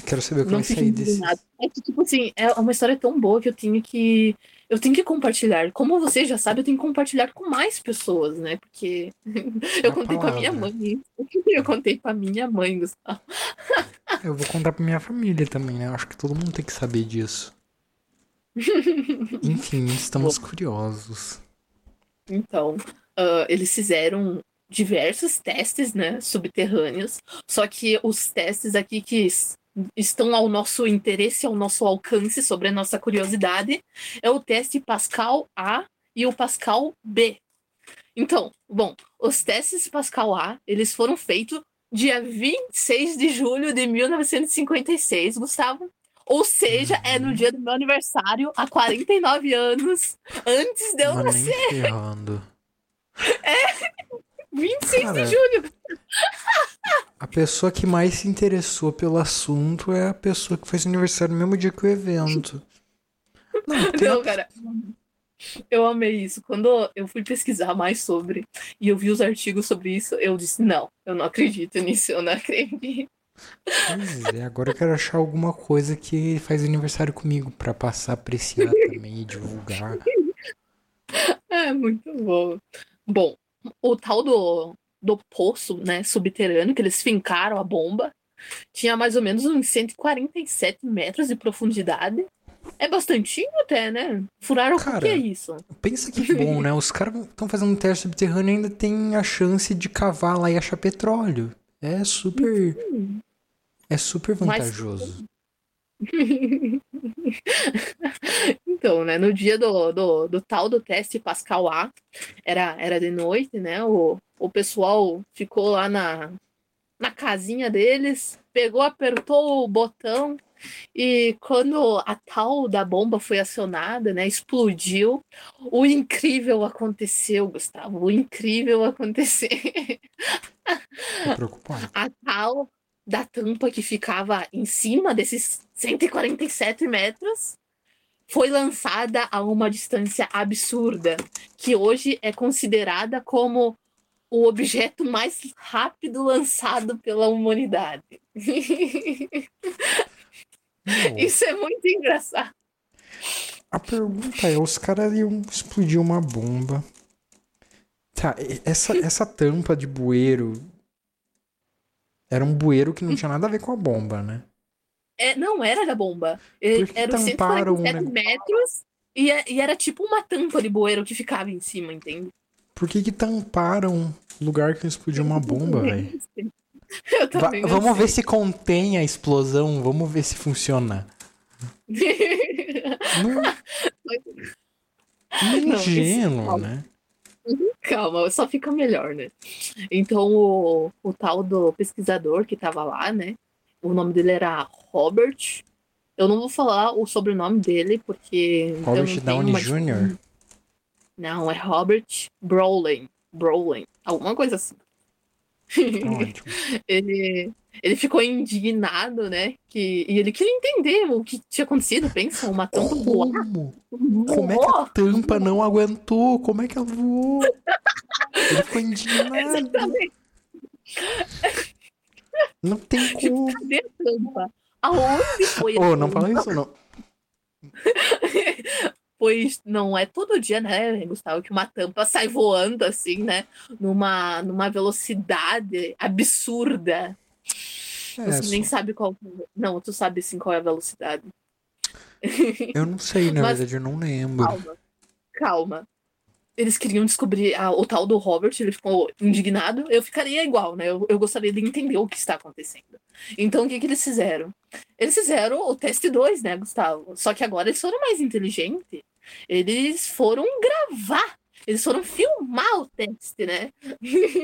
quero saber o que vai sair desse. É que, tipo assim, é uma história tão boa que eu tenho que eu tenho que compartilhar. Como você já sabe, eu tenho que compartilhar com mais pessoas, né? Porque [LAUGHS] eu a contei para minha mãe. [LAUGHS] Eu contei para minha mãe, Gustavo. Eu vou contar para minha família também, né? Acho que todo mundo tem que saber disso. Enfim, [LAUGHS] estamos Bom, curiosos. Então, uh, eles fizeram diversos testes, né, subterrâneos. Só que os testes aqui que estão ao nosso interesse, ao nosso alcance, sobre a nossa curiosidade, é o teste Pascal A e o Pascal B. Então, bom, os testes Pascal A, eles foram feitos dia 26 de julho de 1956, Gustavo. Ou seja, é no dia do meu aniversário, há 49 anos, antes de eu Mas nascer. Nem É, 26 Cara, de julho. A pessoa que mais se interessou pelo assunto é a pessoa que faz aniversário no mesmo dia que o evento. [LAUGHS] Não, não cara. Eu amei isso. Quando eu fui pesquisar mais sobre e eu vi os artigos sobre isso, eu disse: não, eu não acredito nisso, eu não acredito. Pois é, agora eu quero achar alguma coisa que faz aniversário comigo para passar a apreciar também e divulgar. [LAUGHS] É, muito bom. Bom, o tal do, do poço, né, subterrâneo, que eles fincaram a bomba, tinha mais ou menos uns 147 metros de profundidade. É bastante até, né? Furaram Cara, o que é isso? Pensa que bom, né? Os caras estão fazendo um teste subterrâneo e ainda tem a chance de cavar lá e achar petróleo. É super. É super vantajoso. [LAUGHS] então, né, no dia do, do, do, tal do teste Pascal A, era, era de noite, né? O, o pessoal ficou lá na, na casinha deles, pegou, apertou o botão e quando a tal da bomba foi acionada, né, explodiu, o incrível aconteceu, Gustavo. O incrível aconteceu. Tô preocupado. [LAUGHS] A tal da tampa que ficava em cima desses 147 metros foi lançada a uma distância absurda, que hoje é considerada como o objeto mais rápido lançado pela humanidade. Isso é muito engraçado. A pergunta é: os caras iam explodir uma bomba. Tá, essa, essa tampa de bueiro era um bueiro que não tinha nada a ver com a bomba, né? É, não era da bomba. Era 147 um metros e, é, e, era tipo uma tampa de bueiro que ficava em cima, entende? Por que que tamparam lugar que explodiu uma bomba, [LAUGHS] velho? Vamos sei. ver se contém a explosão, vamos ver se funciona. [LAUGHS] não... Ingênuo, né? Calma, só fica melhor, né? Então, o, o tal do pesquisador que tava lá, né? O nome dele era Robert. Eu não vou falar o sobrenome dele, porque. Robert Downey uma... Jr. Não, é Robert Brolin. Brolin. Alguma coisa assim. [LAUGHS] ele, ele ficou indignado, né? Que, e ele queria entender o que tinha acontecido. Pensa, uma tampa voou. Como é que a tampa não aguentou? Como é que ela voou? ele ficou indignado. Exatamente. Não tem como. Cadê a tampa? Aonde foi? Oh, não fala isso, não. [LAUGHS] pois não é todo dia, né, Gustavo, que uma tampa sai voando assim, né, numa, numa velocidade absurda. É, Você só... nem sabe qual. Não, tu sabe sim qual é a velocidade. Eu não sei, na [LAUGHS] Mas, verdade, eu não lembro. Calma, calma. Eles queriam descobrir a, o tal do Robert, ele ficou indignado. Eu ficaria igual, né? Eu, eu gostaria de entender o que está acontecendo. Então, o que, que eles fizeram? Eles fizeram o teste 2, né, Gustavo? Só que agora eles foram mais inteligentes. Eles foram gravar, eles foram filmar o teste, né?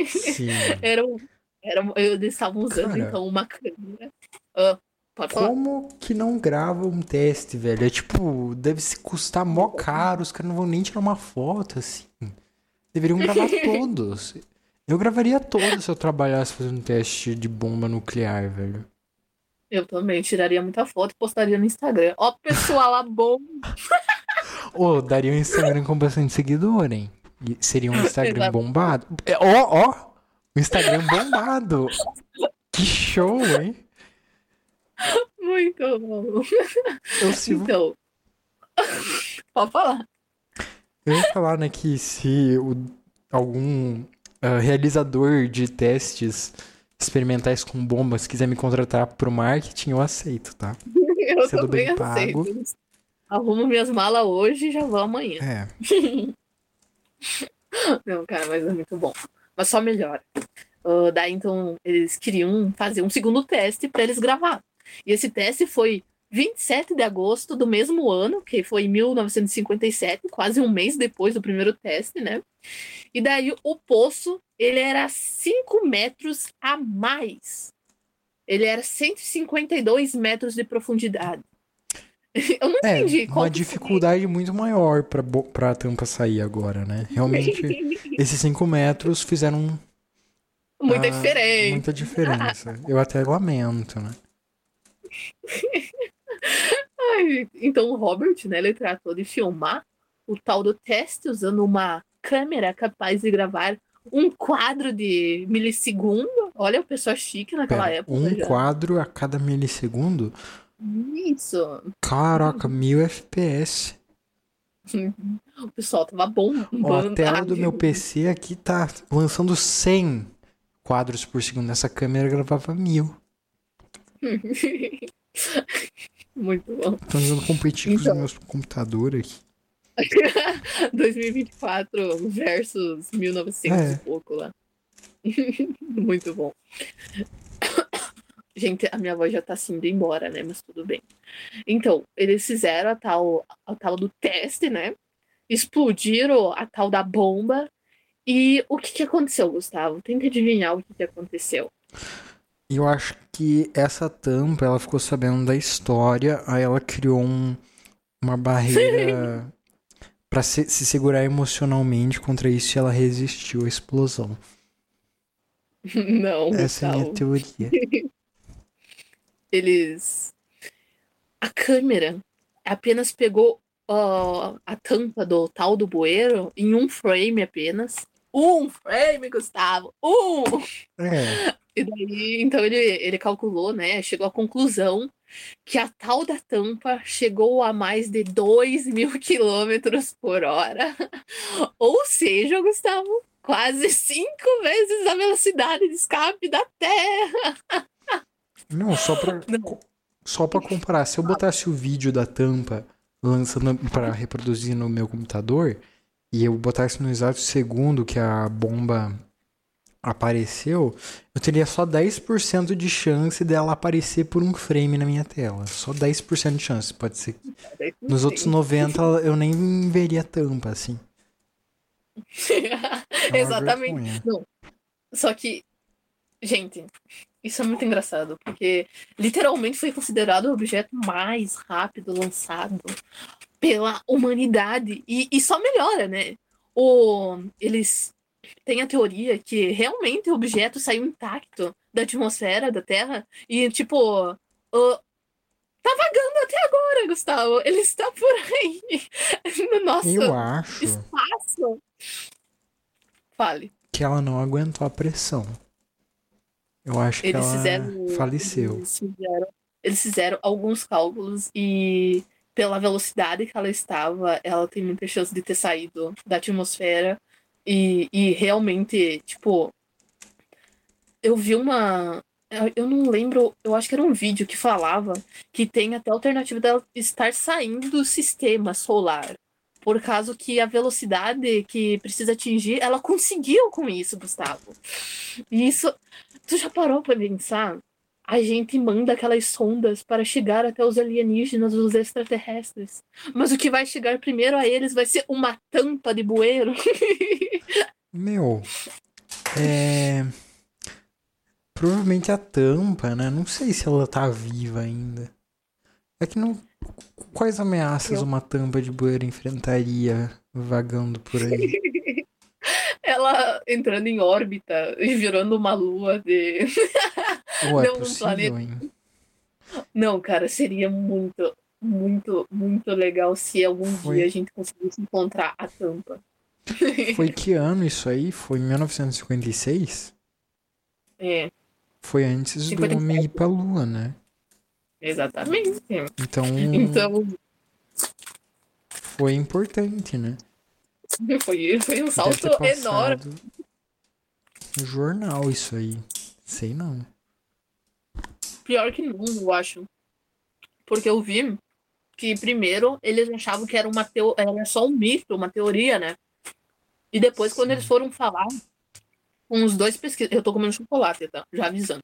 Sim. [LAUGHS] eram, eram, eles estavam usando Cara, então uma câmera. Uh, como que não grava um teste, velho? É tipo, deve se custar mó [LAUGHS] caro, os caras não vão nem tirar uma foto, assim. Deveriam gravar [LAUGHS] todos. Eu gravaria todos se eu trabalhasse fazendo um teste de bomba nuclear, velho. Eu também tiraria muita foto e postaria no Instagram. Ó, pessoal, a bomba. [LAUGHS] Ô, oh, daria um Instagram com bastante seguidor, hein? seria um Instagram bombado. É, ó, ó! O Instagram bombado! Que show, hein? Muito bom. Eu sigo... Então, pode falar. Eu ia falar, né, que se o, algum uh, realizador de testes experimentais com bombas quiser me contratar pro marketing, eu aceito, tá? [LAUGHS] eu Sendo também bem pago. aceito. Arrumo minhas malas hoje e já vou amanhã. É. [LAUGHS] Não, cara, mas é muito bom. Mas só melhora. Uh, daí, então, eles queriam fazer um segundo teste para eles gravar. E esse teste foi 27 de agosto do mesmo ano, que foi em 1957, quase um mês depois do primeiro teste, né? E daí o poço, ele era 5 metros a mais. Ele era 152 metros de profundidade. [LAUGHS] Eu não é, entendi. Qual uma dificuldade foi. muito maior para a tampa sair agora, né? Realmente, [LAUGHS] esses 5 metros fizeram Muita Ah, diferença. Muita diferença. Eu até lamento, né? [LAUGHS] Ai, então o Robert, né, ele tratou de filmar o tal do teste usando uma câmera capaz de gravar um quadro de milissegundo. Olha, o pessoal chique naquela Pera, época um já. quadro a cada milissegundo? Isso. Caraca, mil FPS. [LAUGHS] O pessoal tava bom. Ó, a tela do meu PC aqui tá lançando 100 quadros por segundo. Essa câmera gravava mil. [LAUGHS] Muito bom. Tô tentando competir com Então. os meus computadores aqui. [LAUGHS] 2024 versus 1900 É. e pouco lá. Muito bom. Gente, a minha voz já tá indo embora, né? Mas tudo bem. Então, eles fizeram a tal, a tal do teste, né? Explodiram a tal da bomba. E o que, que aconteceu, Gustavo? Tenta adivinhar o que, que aconteceu. Eu acho que essa tampa, ela ficou sabendo da história, aí ela criou um- uma barreira pra se, se segurar emocionalmente contra isso e ela resistiu à explosão. [LAUGHS] Não, Essa é a minha teoria. [LAUGHS] eles. A câmera apenas pegou ó, a tampa do tal do bueiro em um frame apenas. Um frame, Gustavo! Um! É, E daí, então ele, ele calculou, né? Chegou à conclusão que a tal da tampa chegou a mais de 2 mil quilômetros por hora. Ou seja, Gustavo, quase cinco vezes a velocidade de escape da Terra. Não, só pra, [LAUGHS] Não. só pra comparar, se eu botasse o vídeo da tampa lançando pra reproduzir no meu computador e eu botasse no exato segundo que a bomba apareceu, eu teria só 10% de chance dela aparecer por um frame na minha tela. Só 10% de chance, pode ser. Nos outros 90 eu nem veria tampa, assim. [LAUGHS] É Exatamente. vergonha. Só que, gente, isso é muito engraçado, porque literalmente foi considerado o objeto mais rápido lançado pela humanidade. E, e só melhora, né? O, eles têm a teoria que realmente o objeto saiu intacto da atmosfera da Terra e, tipo, o- tá vagando até agora, Gustavo. Ele está por aí. [LAUGHS] No nosso Eu acho espaço. Fale. que ela não aguentou a pressão. Eu acho que Eles ela fizeram. faleceu. Eles fizeram, eles fizeram alguns cálculos e pela velocidade que ela estava, ela tem muita chance de ter saído da atmosfera. E, e realmente, tipo, eu vi uma. Eu não lembro, eu acho que era um vídeo que falava que tem até a alternativa dela estar saindo do sistema solar. Por causa que a velocidade que precisa atingir, ela conseguiu com isso, Gustavo. E isso, Tu já parou pra pensar? A gente manda aquelas sondas para chegar até os alienígenas, os extraterrestres. Mas o que vai chegar primeiro a eles vai ser uma tampa de bueiro. [LAUGHS] Meu, é. Provavelmente a tampa, né? Não sei se ela tá viva ainda. É que não. Quais ameaças Eu- uma tampa de bueiro enfrentaria vagando por aí? [LAUGHS] Ela entrando em órbita e virando uma lua de. Ou [LAUGHS] é Não, um possível, planeta. hein? Não, cara, seria muito, muito, muito legal se algum Foi. dia a gente conseguisse encontrar a tampa. [LAUGHS] Foi que ano isso aí? Foi em 1956? É, Foi antes do 57. homem ir pra lua, né? exatamente. Então, Então, foi importante, né? [LAUGHS] foi, foi um salto enorme. no jornal isso aí. Sei não. Pior que não, eu acho. Porque eu vi que primeiro eles achavam que era uma teo... era só um mito, uma teoria, né? E depois, quando Sim. eles foram falar com os dois pesquisadores. Eu tô comendo chocolate, tá? Já avisando.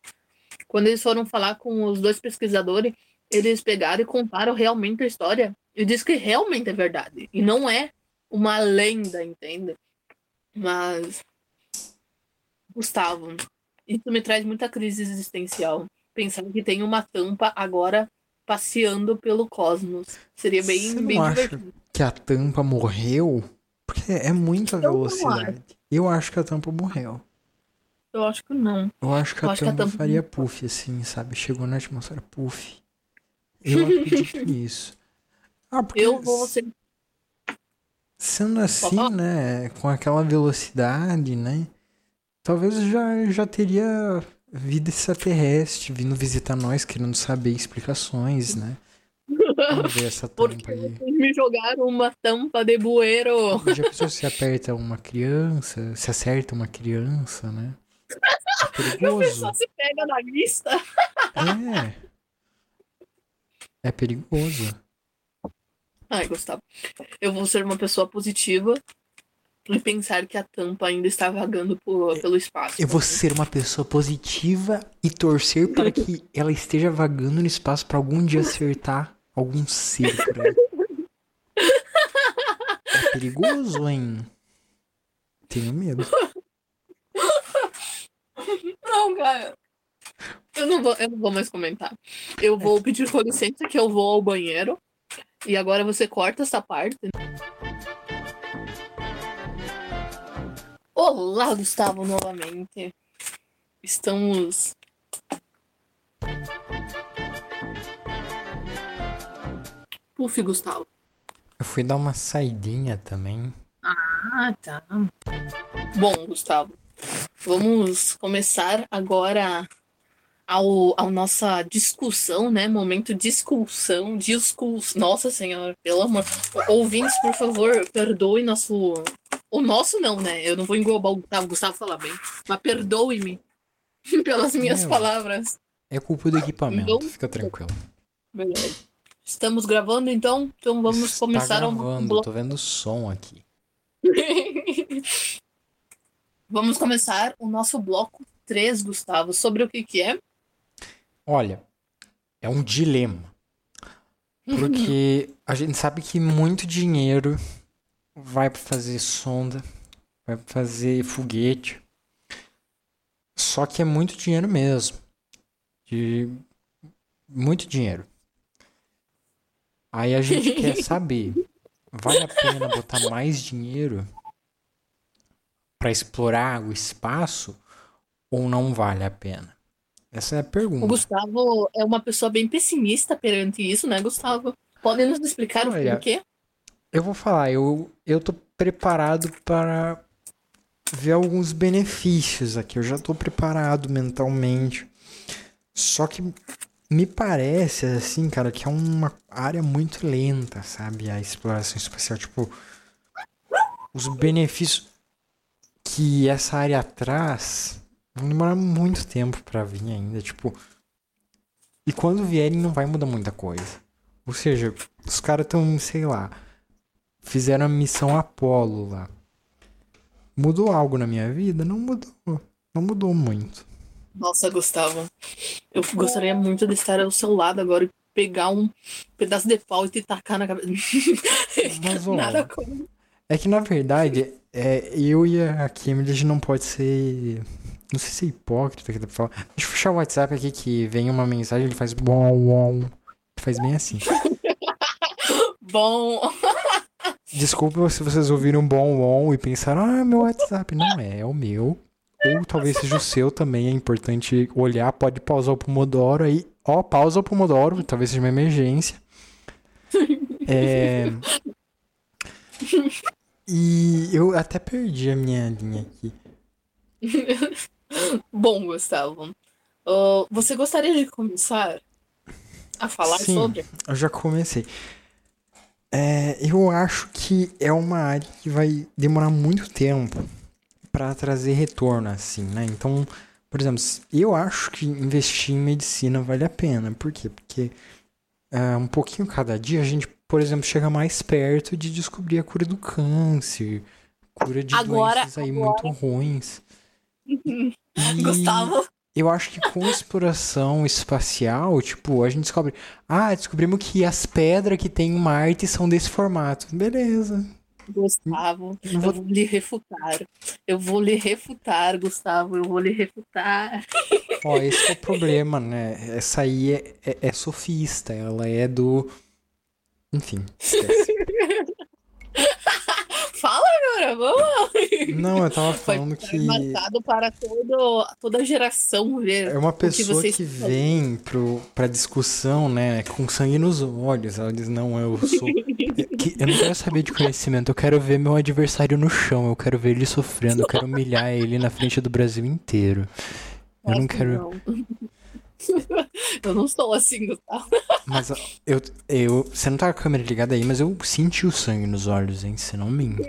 Quando eles foram falar com os dois pesquisadores, eles pegaram e contaram realmente a história. E diz que realmente é verdade. E não é uma lenda, entende? Mas. Gustavo, isso me traz muita crise existencial. Pensar que tem uma tampa agora passeando pelo cosmos. Seria bem, Você não bem acha divertido. que a tampa morreu? Porque é muita velocidade. Eu acho que a tampa morreu. Eu acho que não. Eu acho que Eu a acho que a tampa tampa- faria puff, assim, sabe? Chegou na atmosfera puff. Eu acredito [LAUGHS] nisso. Ah, porque Eu vou ser. Sendo assim, né? Com aquela velocidade, né? Talvez já, já teria vida extraterrestre vindo visitar nós, querendo saber explicações, né? Vamos ver essa [LAUGHS] Porque tampa aí. vocês me jogaram uma tampa de bueiro. Já pensou se aperta uma criança, se acerta uma criança, né? É [LAUGHS] perigoso. Só se pega na vista. É. É perigoso. Ai, Gustavo. Eu vou ser uma pessoa positiva e pensar que a tampa ainda está vagando por- pelo espaço. Eu vou ser uma pessoa positiva e torcer para que [LAUGHS] ela esteja vagando no espaço para algum dia acertar algum ser por aí. É perigoso, hein? Tenho medo. Não, cara. Eu não, vou, eu não vou mais comentar. Eu vou pedir com licença que eu vou ao banheiro. E agora você corta essa parte. Olá, Gustavo, novamente. Estamos. Puf, Gustavo. Eu fui dar uma saidinha também. Ah, tá. Bom, Gustavo, vamos começar agora ao, ao nossa discussão, né? Momento de discussão, discuss... Nossa Senhora, pelo amor. Ouvintes, por favor, perdoe nosso. O nosso não, né? Eu não vou englobar o Gustavo, o Gustavo fala bem. Mas perdoe-me [LAUGHS] pelas minhas palavras. É culpa do equipamento, Então- fica tranquilo. Beleza. Estamos gravando então? Então vamos Está começar o gravando, bloco. tô vendo som aqui. [LAUGHS] Vamos começar o nosso bloco 3, Gustavo. Sobre o que que é? Olha, é um dilema. Porque a gente sabe que muito dinheiro vai para fazer sonda, vai pra fazer foguete. Só que é muito dinheiro mesmo. De muito dinheiro. Aí a gente quer [LAUGHS] saber, vale a pena botar mais dinheiro para explorar o espaço ou não vale a pena? Essa é a O pergunta. Gustavo é uma pessoa bem pessimista perante isso, né, Gustavo? Pode nos explicar o Olha, porquê? Eu vou falar, eu, eu tô preparado para ver alguns benefícios aqui. Eu já tô preparado mentalmente. Só que me parece, assim, cara, que é uma área muito lenta, sabe? A exploração espacial. Tipo, os benefícios que essa área traz vão demorar muito tempo pra vir ainda. Tipo, e quando vierem não vai mudar muita coisa. Ou seja, os caras estão, sei lá, fizeram a missão Apollo lá. Mudou algo na minha vida? Não mudou. Não mudou muito. Nossa, Gustavo, eu gostaria muito de estar ao seu lado agora e pegar um pedaço de pau e te tacar na cabeça. [LAUGHS] Mas, ó, Nada como. É que na verdade, é, eu e a Kim, a gente não pode ser. Não sei se é hipócrita que dá pra falar. Deixa eu fechar o WhatsApp aqui que vem uma mensagem, ele faz bom, bom. Faz bem assim. [LAUGHS] Bom, Desculpa se vocês ouviram bom, bom e pensaram, ah, meu WhatsApp. Não é, é o meu. Ou talvez seja o seu também, é importante olhar. Pode pausar o Pomodoro aí. Ó, pausa o Pomodoro, talvez seja uma emergência. [LAUGHS] É. E eu até perdi a minha linha aqui. [LAUGHS] bom, Gustavo. Ah, você gostaria de começar a falar Sim. sobre? Eu já comecei. É, eu acho que é uma área que vai demorar muito tempo para trazer retorno, assim, né? Então, por exemplo, eu acho que investir em medicina vale a pena. Por quê? Porque é, um pouquinho cada dia a gente, por exemplo, chega mais perto de descobrir a cura do câncer, cura de Agora- doenças aí agora- muito ruins. E- Gustavo, eu acho que com exploração espacial, tipo, a gente descobre. Ah, descobrimos que as pedras que tem em Marte são desse formato. Beleza. Gustavo, Eu eu vou- vou lhe refutar. Eu vou lhe refutar, Gustavo. Eu vou lhe refutar. Ó, esse é o problema, né? Essa aí é, é, é sofista. Ela é do. Enfim, esquece. [LAUGHS] Fala agora, vamos! Não, eu tava Foi falando que marcado para todo, toda a geração ver. é uma que pessoa que estão vem pro, pra discussão, né, com sangue nos olhos. Ela diz, não, eu sou. [LAUGHS] que- eu não quero saber de conhecimento, eu quero ver meu adversário no chão, eu quero ver ele sofrendo, eu quero humilhar ele na frente do Brasil inteiro. Eu não quero. não. [LAUGHS] Eu não sou assim, Gustavo. Mas eu, eu. Você não tá com a câmera ligada aí, mas eu senti o sangue nos olhos, hein? Você não minta.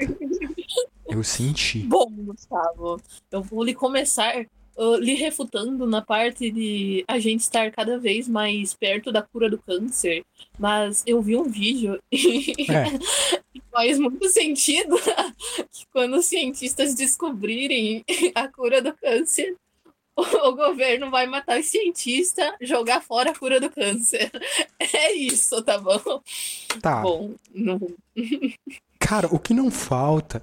Eu senti. Bom, Gustavo, eu vou lhe começar uh, lhe refutando na parte de a gente estar cada vez mais perto da cura do câncer. Mas eu vi um vídeo [LAUGHS] e É, [LAUGHS] faz muito sentido que quando os cientistas descobrirem a cura do câncer, [LAUGHS] o governo vai matar os cientistas, jogar fora a cura do câncer. [LAUGHS] É isso, tá bom? tá. Bom, não... [LAUGHS] Cara, o que não falta.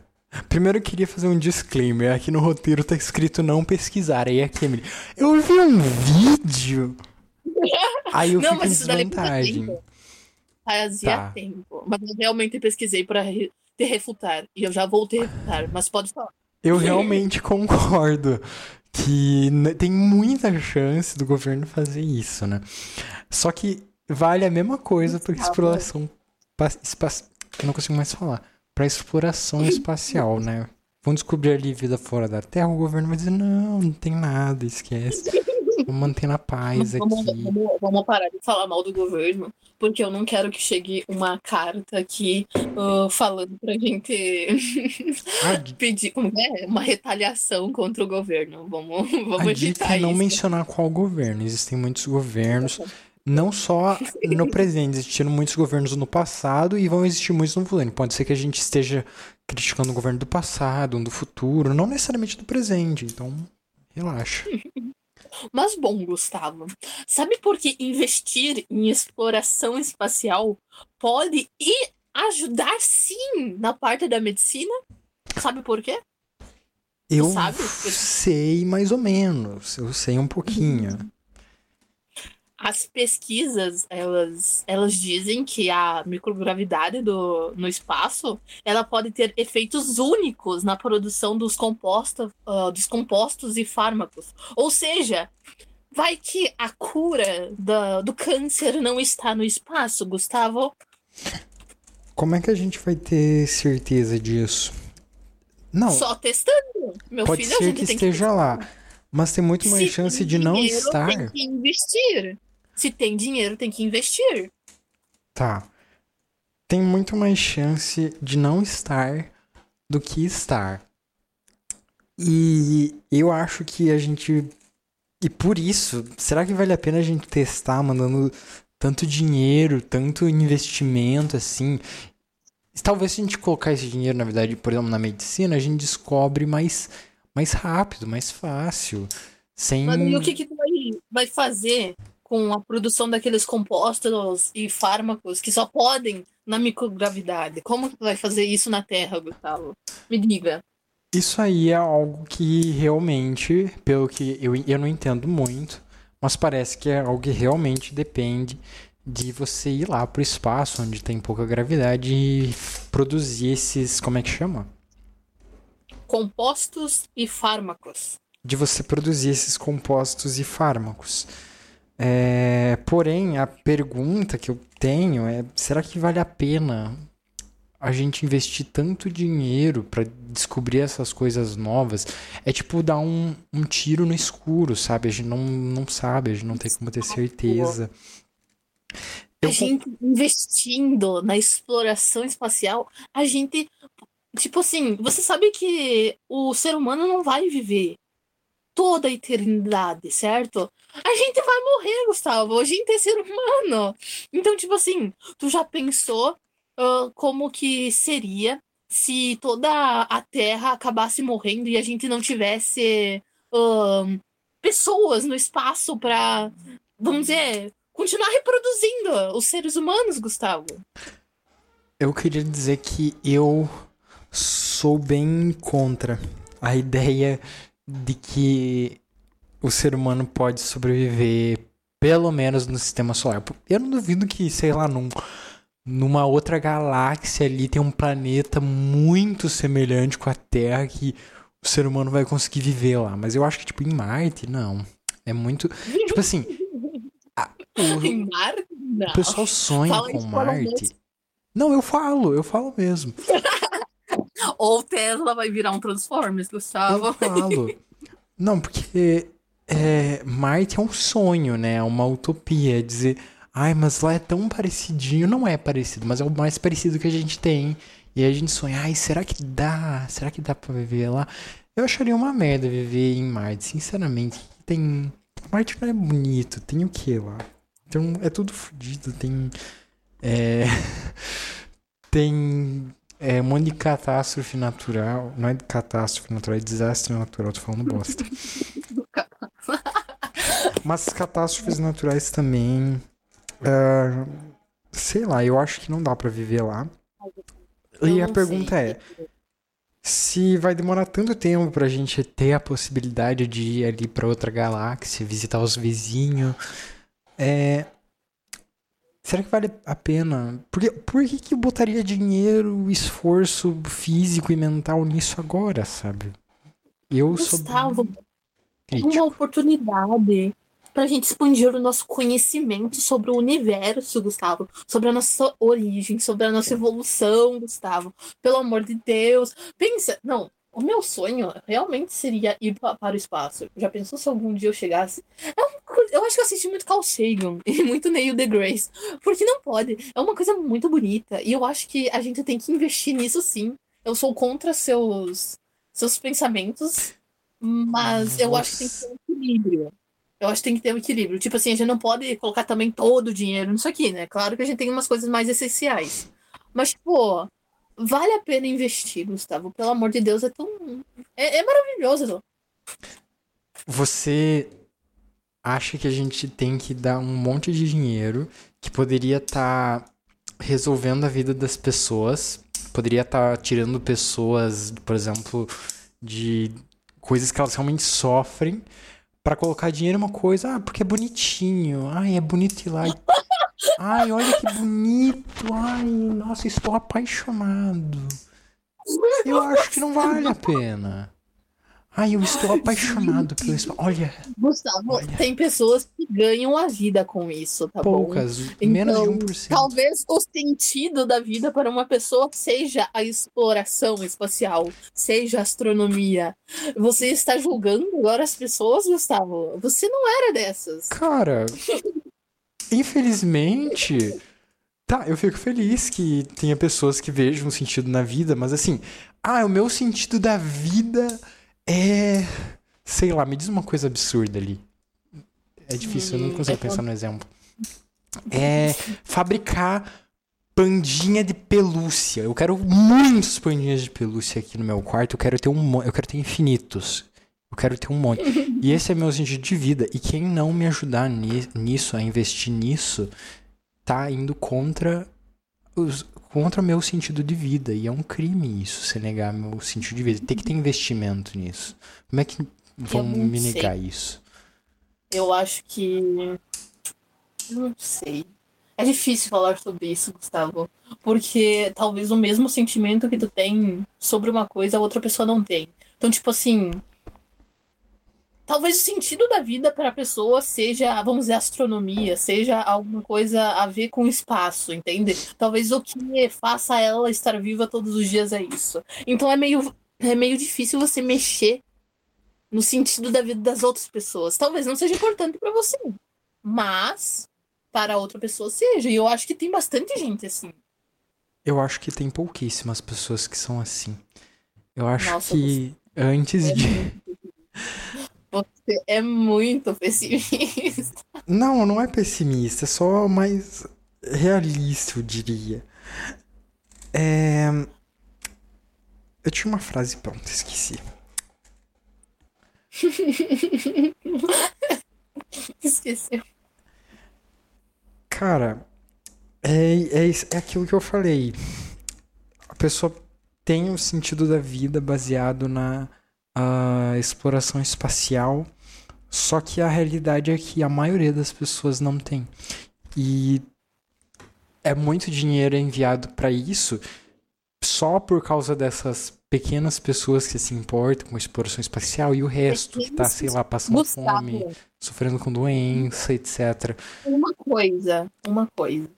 Primeiro eu queria fazer um disclaimer. Aqui no roteiro tá escrito não pesquisar. Aí aqui, Emily. Eu vi um vídeo. Aí eu não, fico em isso daí faz desvantagem. tempo. Fazia Tá. tempo. Mas eu realmente pesquisei para re- te refutar. E eu já vou te refutar, mas pode falar. Eu realmente concordo que tem muita chance do governo fazer isso, né? Só que vale a mesma coisa para exploração pa- espacial. Eu não consigo mais falar. Para exploração [LAUGHS] espacial, né? Vão descobrir ali vida fora da Terra, o governo vai dizer: não, não tem nada, esquece. Vamos manter na paz Vamos, aqui. vamos, vamos parar de falar mal do governo, porque eu não quero que chegue uma carta aqui ah, falando pra gente [LAUGHS] A, [LAUGHS] pedir como é, uma retaliação contra o governo. Vamos, [LAUGHS] vamos a dica é não isso. mencionar qual governo. Existem muitos governos. Não só no presente, existiram muitos governos no passado e vão existir muitos no futuro. Pode ser que a gente esteja criticando o governo do passado, um do futuro, não necessariamente do presente. Então, relaxa. Mas bom, Gustavo, sabe por que investir em exploração espacial pode e ajudar sim na parte da medicina? Sabe por quê? Eu sabe? sei mais ou menos, eu sei um pouquinho. As pesquisas, elas, elas dizem que a microgravidade do, no espaço, ela pode ter efeitos únicos na produção dos compostos, ah, dos compostos e fármacos. Ou seja, vai que a cura da, do câncer não está no espaço, Gustavo? Como é que a gente vai ter certeza disso? Não, Só testando. Meu pode filho, a ser gente que esteja lá, mas tem muito mais Se chance de não estar. Tem que investir. Se tem dinheiro, tem que investir. Tá. Tem muito mais chance de não estar do que estar. E eu acho que a gente. E por isso, será que vale a pena a gente testar mandando tanto dinheiro, tanto investimento assim? Talvez se a gente colocar esse dinheiro, na verdade, por exemplo, na medicina, a gente descobre mais, mais rápido, mais fácil. Sem. Mas e o que, que tu vai, vai fazer com a produção daqueles compostos e fármacos que só podem na microgravidade? Como que vai fazer isso na Terra, Gustavo? Me diga. Isso aí é algo que realmente, pelo que eu, eu não entendo muito, mas parece que é algo que realmente depende de você ir lá pro espaço, onde tem pouca gravidade, e produzir esses. Como é que chama? Compostos e fármacos. De você produzir esses compostos e fármacos. É, porém, a pergunta que eu tenho é: será que vale a pena a gente investir tanto dinheiro para descobrir essas coisas novas? É tipo dar um, um tiro no escuro, sabe? A gente não, não sabe, a gente não tem como ter certeza. A gente investindo na exploração espacial, a gente. Tipo assim, você sabe que o ser humano não vai viver toda a eternidade, certo? A gente vai morrer, Gustavo. A gente é ser humano. Então, tipo assim, tu já pensou ah, como que seria se toda a Terra acabasse morrendo e a gente não tivesse ahn, pessoas no espaço pra, vamos dizer, continuar reproduzindo os seres humanos, Gustavo? eu queria dizer que eu sou bem contra a ideia de que o ser humano pode sobreviver pelo menos no sistema solar. Eu não duvido que, sei lá, num, numa outra galáxia ali tem um planeta muito semelhante com a Terra que o ser humano vai conseguir viver lá. Mas eu acho que, tipo, em Marte, não. É muito. Tipo assim. a- o, [LAUGHS] Em Marte? Não. o pessoal sonha Fala com Marte. Não, eu falo, eu falo mesmo. Ou Tesla vai virar um Transformers, Eu Gustavo. falo. Não, porque é, Marte é um sonho, né? É uma utopia. Dizer, ai, mas lá é tão parecidinho. Não é parecido, mas é o mais parecido que a gente tem. E a gente sonha, ai, será que dá? Será que dá pra viver lá? Eu acharia uma merda viver em Marte, sinceramente. Tem. Marte não é bonito, tem o que lá? Então é tudo fodido, tem. É. [LAUGHS] tem é um monte de catástrofe natural. Não é de catástrofe natural, é desastre natural. Tô falando bosta. [LAUGHS] Mas catástrofes naturais também. ah, sei lá, eu acho que não dá pra viver lá. Eu E a pergunta sei. é: se vai demorar tanto tempo pra gente ter a possibilidade de ir ali pra outra galáxia, visitar os vizinhos, é. Será que vale a pena? Porque, por que que eu botaria dinheiro, esforço físico e mental nisso agora, sabe? Eu sou Gustavo, crítico. uma oportunidade pra gente expandir o nosso conhecimento sobre o universo, Gustavo. Sobre a nossa origem, sobre a nossa evolução, Gustavo. Pelo amor de Deus. Pensa, não, o meu sonho realmente seria ir pa- para o espaço. Já pensou se algum dia eu chegasse? É uma coisa- eu acho que eu assisti muito Carl Sagan [LAUGHS] e muito Neil deGrasse. Porque não pode. É uma coisa muito bonita. E eu acho que a gente tem que investir nisso sim. Eu sou contra seus, seus pensamentos, mas eu acho que tem que ter um equilíbrio. Eu acho que tem que ter um equilíbrio. Tipo assim, a gente não pode colocar também todo o dinheiro nisso aqui, né? Claro que a gente tem umas coisas mais essenciais. Mas, pô, vale a pena investir, Gustavo. Pelo amor de Deus, é tão. É, é maravilhoso. Você acha que a gente tem que dar um monte de dinheiro que poderia estar resolvendo a vida das pessoas, poderia estar tirando pessoas, por exemplo, de coisas que elas realmente sofrem, pra colocar dinheiro em uma coisa, ah, porque é bonitinho, ai, é bonito ir lá. [LAUGHS] Ai, olha que bonito, ai, nossa, estou apaixonado. Eu acho que não vale a pena. Ai, eu estou apaixonado pelo espaço. Olha, Gustavo, Olha. tem pessoas que ganham a vida com isso, tá bom? poucas, menos de Então, 1%. Talvez o sentido da vida para uma pessoa seja a exploração espacial, seja a astronomia. Você está julgando agora as pessoas, Gustavo? Você não era dessas. Cara, infelizmente. Tá, eu fico feliz que tenha pessoas que vejam sentido na vida, mas assim, ah, o meu sentido da vida é. Sei lá, me diz uma coisa absurda ali. É difícil, eu não consigo é pensar no exemplo. É fabricar pandinha de pelúcia. Eu quero muitos pandinhas de pelúcia aqui no meu quarto. Eu quero ter um, eu quero ter infinitos. Eu quero ter um monte. E esse é meu sentido de vida. E quem não me ajudar ni- nisso, a investir nisso, tá indo contra os, contra o meu sentido de vida. E é um crime isso, você negar meu sentido de vida. Tem que ter investimento nisso. Como é que vão me sei. negar isso? Eu acho que. Não sei. É difícil falar sobre isso, Gustavo. Porque talvez o mesmo sentimento que tu tem sobre uma coisa, a outra pessoa não tem. Então, tipo assim. Talvez o sentido da vida para a pessoa seja, vamos dizer, astronomia, seja alguma coisa a ver com o espaço, entende? Talvez o que faça ela estar viva todos os dias é isso. Então é meio, é meio difícil você mexer no sentido da vida das outras pessoas. Talvez não seja importante para você, mas para outra pessoa seja. E eu acho que tem bastante gente assim. Eu acho que tem pouquíssimas pessoas que são assim. Eu acho Nossa, que antes É de. [LAUGHS] Você é muito pessimista. Não, não é pessimista, é só mais realista, eu diria. É... Eu tinha uma frase pronta, esqueci. [LAUGHS] Esqueceu. Cara, é, é, é aquilo que eu falei. A pessoa tem o sentido da vida baseado na ah, exploração espacial, só que a realidade é que a maioria das pessoas não tem. E é muito dinheiro enviado para isso só por causa dessas pequenas pessoas que se importam com a exploração espacial e o resto que tá, sei lá, passando Gustavo, fome, sofrendo com doença, etc. Uma coisa, uma coisa.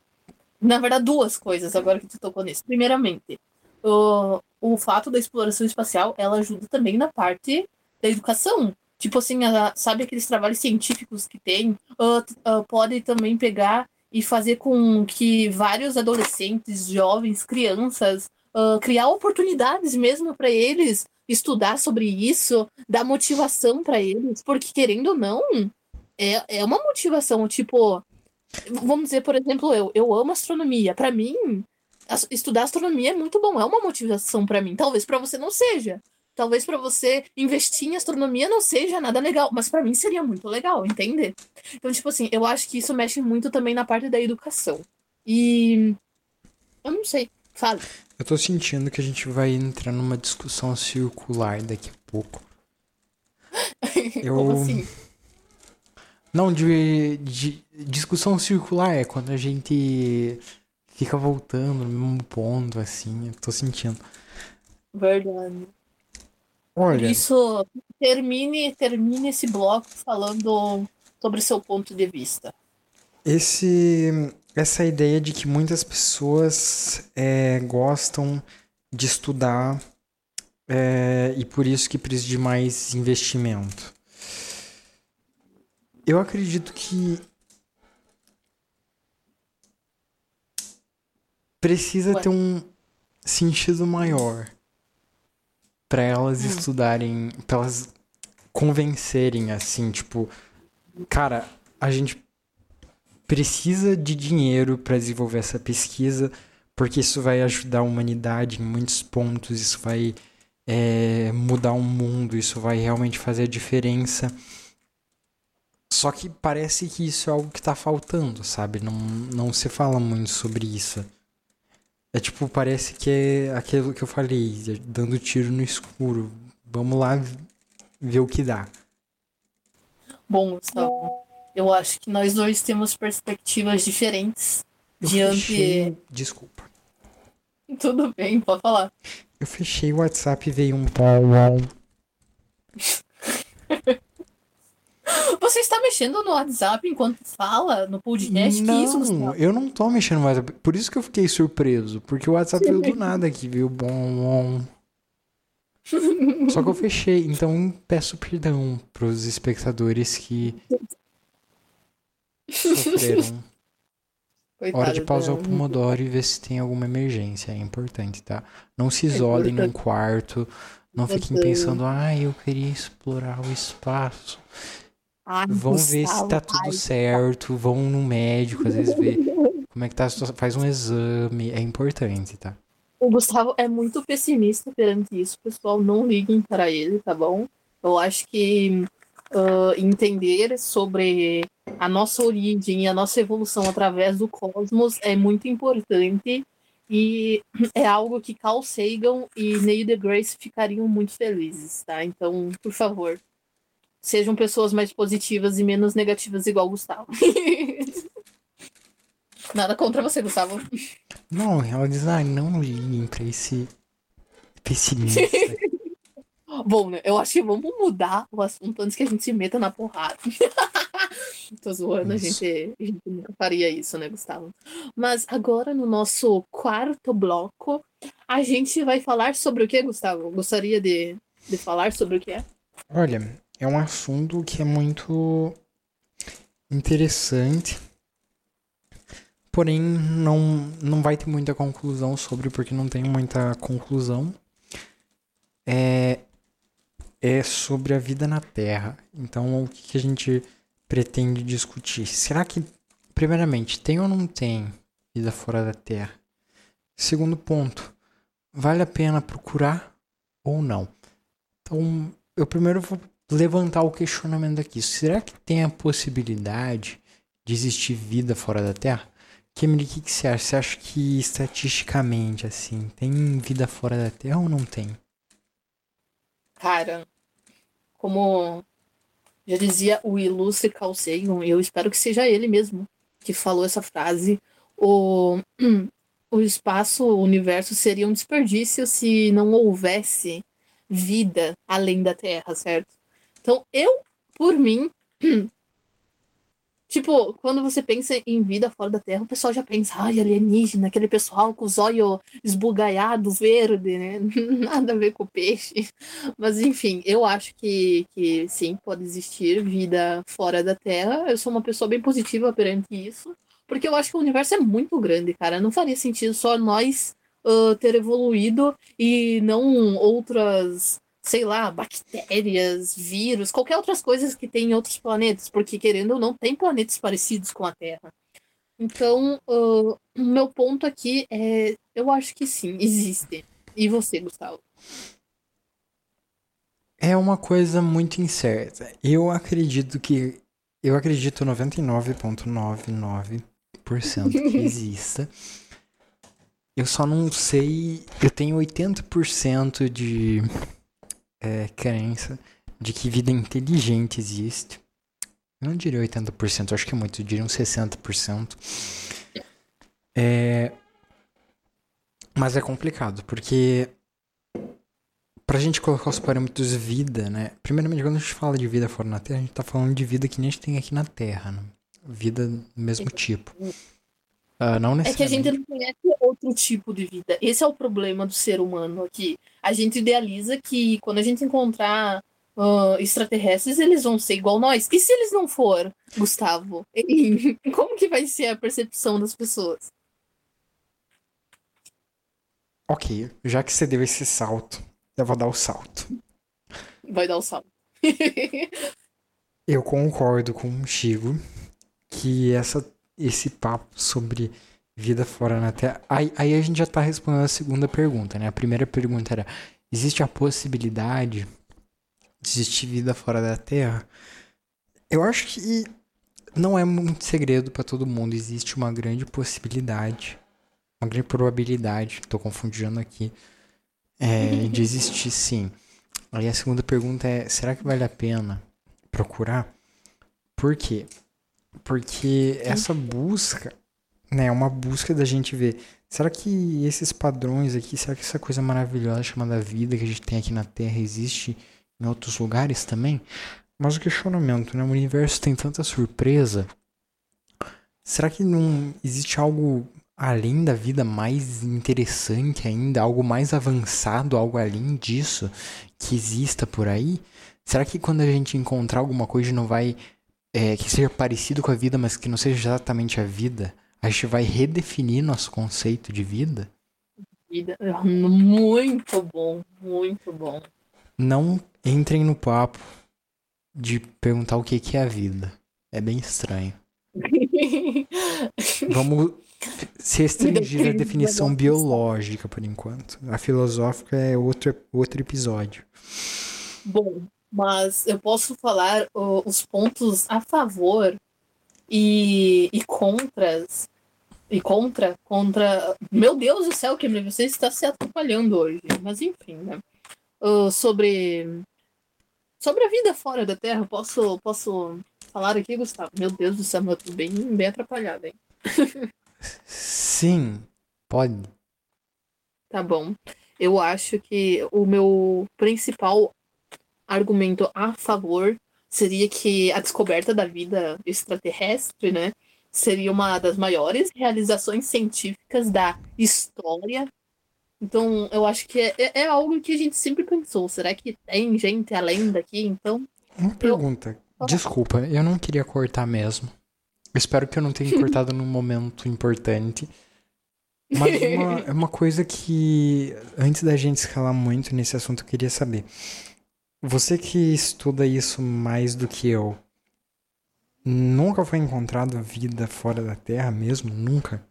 Na verdade, duas coisas agora que tu tocou nisso. Primeiramente, o, o fato da exploração espacial, ela ajuda também na parte da educação. Tipo assim, a- sabe aqueles trabalhos científicos que tem? Ah, t- ah, pode também pegar e fazer com que vários adolescentes, jovens, crianças, ah, criar oportunidades mesmo para eles estudar sobre isso, dar motivação para eles, porque querendo ou não, é, é uma motivação, tipo, vamos dizer, por exemplo, eu, eu amo astronomia. Para mim, estudar astronomia é muito bom, é uma motivação para mim. Talvez para você não seja. Talvez para você investir em astronomia não seja nada legal, mas para mim seria muito legal, entende? Então, tipo assim, eu acho que isso mexe muito também na parte da educação. E eu não sei, fala. Eu tô sentindo que a gente vai entrar numa discussão circular daqui a pouco. [LAUGHS] Eu- Como assim? Não, de, de discussão circular é quando a gente fica voltando no mesmo ponto, assim, eu tô sentindo. Verdade. Por Olha, isso, termine, termine esse bloco falando sobre seu ponto de vista. esse, essa ideia de que muitas pessoas é, gostam de estudar é, e por isso que precisa de mais investimento. Eu acredito que precisa Ué. ter um sentido maior para elas Hum. estudarem, para elas convencerem assim, tipo, cara, a gente precisa de dinheiro para desenvolver essa pesquisa, porque isso vai ajudar a humanidade em muitos pontos, isso vai é, mudar o mundo, isso vai realmente fazer a diferença. Só que parece que isso é algo que tá faltando, sabe? Não, não se fala muito sobre isso. É tipo, parece que é aquilo que eu falei, dando tiro no escuro. Vamos lá ver o que dá. Bom, Gustavo, eu acho que nós dois temos perspectivas diferentes Eu diante. fechei... Desculpa. Tudo bem, pode falar. Eu fechei o WhatsApp e veio um. [LAUGHS] Você está mexendo no WhatsApp enquanto fala no podcast? Isso, Não, Gustavo? eu não tô mexendo mais. Por isso que eu fiquei surpreso. Porque o WhatsApp veio do nada aqui, viu? Bom, bom. Só que eu [LAUGHS] fechei. Então peço perdão pros espectadores que sofreram. Coitado Hora de pausar o Pomodoro e ver se tem alguma emergência. É importante, tá? Não se isolem num importante. quarto. Não fiquem pensando, ah, eu queria explorar o espaço. Vão ver se tá tudo ai. certo. Vão no médico, às vezes ver [LAUGHS] como é que tá a situação. Faz um exame. É importante, tá? O Gustavo é muito pessimista perante isso, pessoal. Não liguem para ele, tá bom? Eu acho que ah, entender sobre a nossa origem e a nossa evolução através do cosmos é muito importante e é algo que Carl Sagan e Neil deGrasse ficariam muito felizes, tá? Então, por favor, sejam pessoas mais positivas e menos negativas igual o Gustavo. [LAUGHS] Nada contra você, Gustavo. Não, ela diz, ah, não liguem pra esse pessimista. [LAUGHS] Bom, né? Eu acho que vamos mudar o assunto antes que a gente se meta na porrada. [LAUGHS] Tô zoando, a gente, a gente nunca faria isso, né, Gustavo? Mas agora, no nosso quarto bloco, a gente vai falar sobre o que, Gustavo? Gostaria de, de falar sobre o que é? Olha, é um assunto que é muito interessante. Porém, não, não vai ter muita conclusão sobre, porque não tem muita conclusão. É, é sobre a vida na Terra. Então, o que, que a gente pretende discutir? Será que, primeiramente, tem ou não tem vida fora da Terra? Segundo ponto, vale a pena procurar ou não? Então, eu primeiro vou levantar o questionamento aqui. Será que tem a possibilidade de existir vida fora da Terra? Kemily, o que, que você acha? Você acha que estatisticamente, assim, tem vida fora da Terra ou não tem? Cara, como já dizia o ilustre Carl Sagan, eu espero que seja ele mesmo que falou essa frase. o, [CLEARS THROAT] o espaço, o universo seria um desperdício se não houvesse vida além da Terra, certo? Então, eu, por mim, [CLEARS THROAT] Tipo, quando você pensa em vida fora da Terra, o pessoal já pensa, ai, alienígena, aquele pessoal com os olhos esbugalhados, verde, né? [LAUGHS] Nada a ver com peixe. Mas, enfim, eu acho que, que sim, pode existir vida fora da Terra. Eu sou uma pessoa bem positiva perante isso. Porque eu acho que o universo é muito grande, cara. Não faria sentido só nós uh, ter evoluído e não outras sei lá, bactérias, vírus, qualquer outras coisas que tem em outros planetas, porque querendo ou não, tem planetas parecidos com a Terra. Então, uh, o meu ponto aqui é, eu acho que sim, [LAUGHS] existe. E você, Gustavo? É uma coisa muito incerta. Eu acredito que. Eu acredito 99,99% que [LAUGHS] exista. Eu só não sei. Eu tenho 80% de é, crença de que vida inteligente existe. Eu não diria 80%, acho que é muito, eu diria uns 60%. É... Mas é complicado, porque pra gente colocar os parâmetros vida, né? Primeiramente, quando a gente fala de vida fora na Terra, a gente tá falando de vida que nem a gente tem aqui na Terra, né? Vida do mesmo tipo. Uh, não é que a gente não conhece outro tipo de vida. Esse é o problema do ser humano aqui. A gente idealiza que quando a gente encontrar uh, extraterrestres, eles vão ser igual nós. E se eles não for, Gustavo? [LAUGHS] Como que vai ser a percepção das pessoas? Ok, já que você deu esse salto, eu vou dar o salto. Vai dar o salto. eu concordo contigo que essa esse papo sobre vida fora na Terra. Aí, aí a gente já está respondendo a segunda pergunta, né? A primeira pergunta era: existe a possibilidade de existir vida fora da Terra? Eu acho que não é muito segredo para todo mundo. Existe uma grande possibilidade, uma grande probabilidade, estou confundindo aqui, é, [LAUGHS] de existir sim. Aí a segunda pergunta é: será que vale a pena procurar? Por quê? Porque essa busca, né, é uma busca da gente ver, será que esses padrões aqui, será que essa coisa maravilhosa chamada vida que a gente tem aqui na Terra existe em outros lugares também? Mas o questionamento, né, o universo tem tanta surpresa, será que não existe algo além da vida mais interessante ainda, algo mais avançado, algo além disso que exista por aí? Será que quando a gente encontrar alguma coisa não vai é, que seja parecido com a vida, mas que não seja exatamente a vida, a gente vai redefinir nosso conceito de vida? Vida, muito bom, muito bom. Não entrem no papo de perguntar o que, que é a vida. É bem estranho. [LAUGHS] Vamos se restringir à definição biológica por enquanto. A filosófica é outro, outro episódio. Bom, mas eu posso falar uh, os pontos a favor e, e contras. E contra, contra. Meu Deus do céu, que você está se atrapalhando hoje. Mas enfim, né? Uh, sobre. Sobre a vida fora da Terra, posso, posso falar aqui, Gustavo? Meu Deus do céu, eu tô bem, bem atrapalhado, hein? Sim, pode. Tá bom. Eu acho que o meu principal argumento a favor seria que a descoberta da vida extraterrestre, né, seria uma das maiores realizações científicas da história. Então, eu acho que é, é, é algo que a gente sempre pensou. Será que tem gente além daqui? Então. Uma pergunta. Eu... Desculpa, eu não queria cortar mesmo. espero que eu não tenha [LAUGHS] cortado num momento importante. Mas uma, é uma coisa que, antes da gente escalar muito nesse assunto, eu queria saber. Você que estuda isso mais do que eu, nunca foi encontrado vida fora da Terra mesmo? Nunca?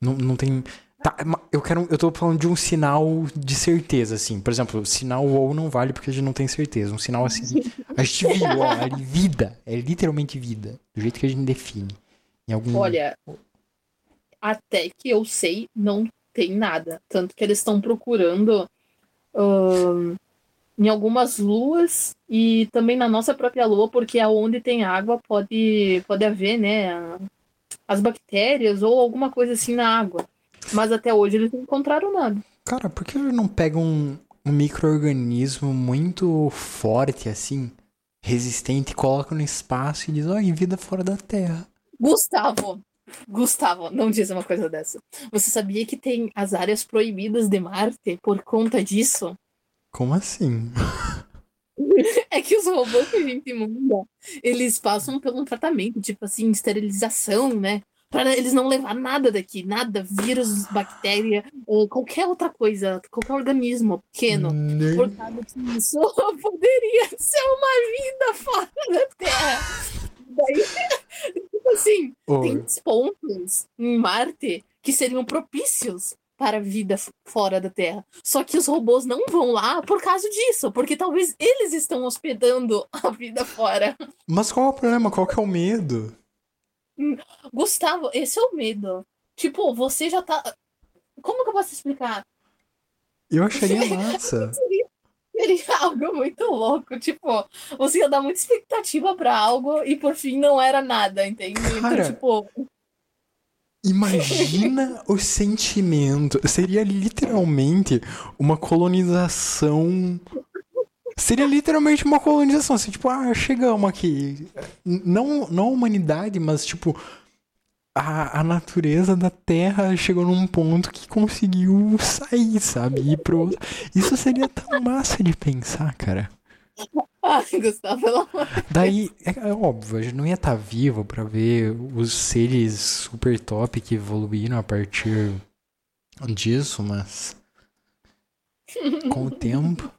Não, não tem. Tá, eu quero. Eu tô falando de um sinal de certeza, assim. Por exemplo, sinal ou não vale porque a gente não tem certeza. Um sinal assim. A gente viu, ó, ali, vida. É literalmente vida. Do jeito que a gente define. Em algum... Olha, até que eu sei, não tem nada. Tanto que eles estão procurando. Uh, em algumas luas e também na nossa própria lua, porque aonde tem água pode, pode haver, né? as bactérias ou alguma coisa assim na água. Mas até hoje eles não encontraram nada. Cara, por que ele não pega um, um micro-organismo muito forte, assim, resistente, coloca no espaço e diz, ó, em vida fora da Terra? Gustavo, Gustavo, não diz uma coisa dessa. Você sabia que tem as áreas proibidas de Marte por conta disso? Como assim? [LAUGHS] É que os robôs que a gente manda, eles passam por um tratamento, tipo assim, esterilização, né? Para eles não levar nada daqui, nada, vírus, bactéria, ou qualquer outra coisa, qualquer organismo pequeno. Nem- Por causa disso, [LAUGHS] poderia ser uma vida fora da Terra. Daí, [LAUGHS] tipo assim, Ô, tem pontos em Marte que seriam propícios para a vida fora da Terra. Só que os robôs não vão lá por causa disso, porque talvez eles estão hospedando a vida fora. Mas qual é o problema? Qual que é o medo? Gustavo, esse é o medo. Tipo, você já tá. Como que eu posso explicar? Eu acharia massa. [LAUGHS] Seria, algo muito louco. Tipo, você ia dar muita expectativa pra algo e por fim não era nada, entende? Cara, Então, tipo, Imagina o sentimento. Seria literalmente uma colonização. Seria literalmente uma colonização. Assim, tipo, ah, chegamos aqui. Não, não a humanidade, mas tipo. A, a natureza da Terra chegou num ponto que conseguiu sair, sabe? Ir pro. Isso seria tão massa de pensar, cara. [LAUGHS] ai, Gustavo, pelo amor Daí, é, é óbvio, a gente não ia estar vivo pra ver os seres super top que evoluíram a partir disso, mas com o tempo.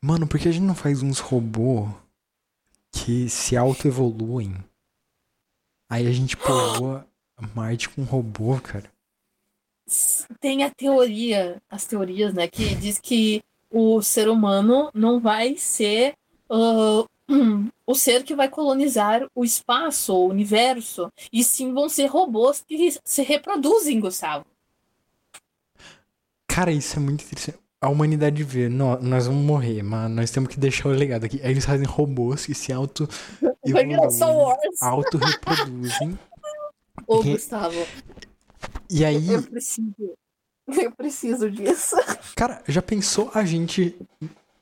Mano, por que a gente não faz uns robôs que se auto-evoluem? Aí a gente povoa Marte com um robô, cara. tem a teoria, as teorias, né, que diz que o ser humano não vai ser ah, [CLEARS THROAT] o ser que vai colonizar o espaço, o universo, e sim vão ser robôs que se reproduzem, Gustavo. Cara, isso é muito interessante. A humanidade vê, nó- nós vamos morrer, mas nós temos que deixar o legado aqui. Aí eles fazem robôs que se auto [LAUGHS] auto-reproduzem. Ô, Gustavo, E aí, eu preciso. [LAUGHS] Eu preciso disso. cara, já pensou a gente.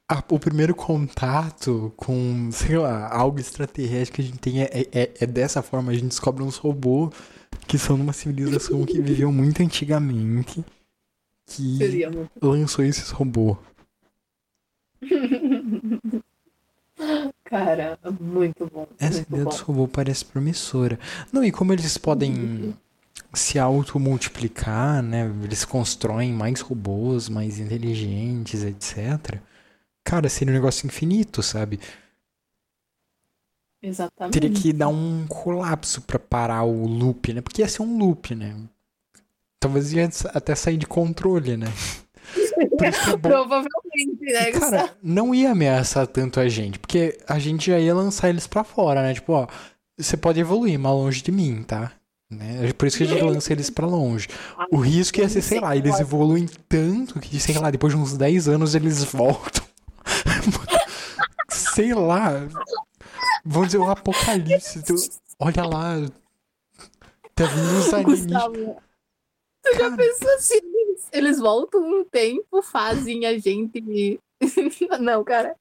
a- o primeiro contato com, sei lá, algo extraterrestre que a gente tem é, é, é dessa forma. A gente descobre uns robôs que são numa civilização que [LAUGHS] viveu muito antigamente. Que Seria muito. lançou esses robôs. [LAUGHS] Cara, muito bom. Essa muito ideia bom. dos robôs parece promissora. Não, e como eles podem se automultiplicar, né? Eles constroem mais robôs, mais inteligentes, etc. Cara, seria um negócio infinito, sabe? Exatamente. Teria que dar um colapso pra parar o loop, né? Porque ia ser um loop, né? Talvez ia até sair de controle, né? É. [LAUGHS] Provavelmente, né, E, cara, não ia ameaçar tanto a gente, porque a gente já ia lançar eles pra fora, né? Tipo, ó, você pode evoluir, mas longe de mim, tá? Né? É Por isso que a gente lança eles pra longe. O risco ia ser, sei lá, eles evoluem tanto que, sei lá, depois de uns 10 anos eles voltam. [LAUGHS] sei lá. Vamos dizer, o apocalipse. tu- Olha lá. Tá vindo os alienígenas. Tu já pensou assim? Eles, eles voltam no tempo, fazem a gente. [LAUGHS] Não, cara.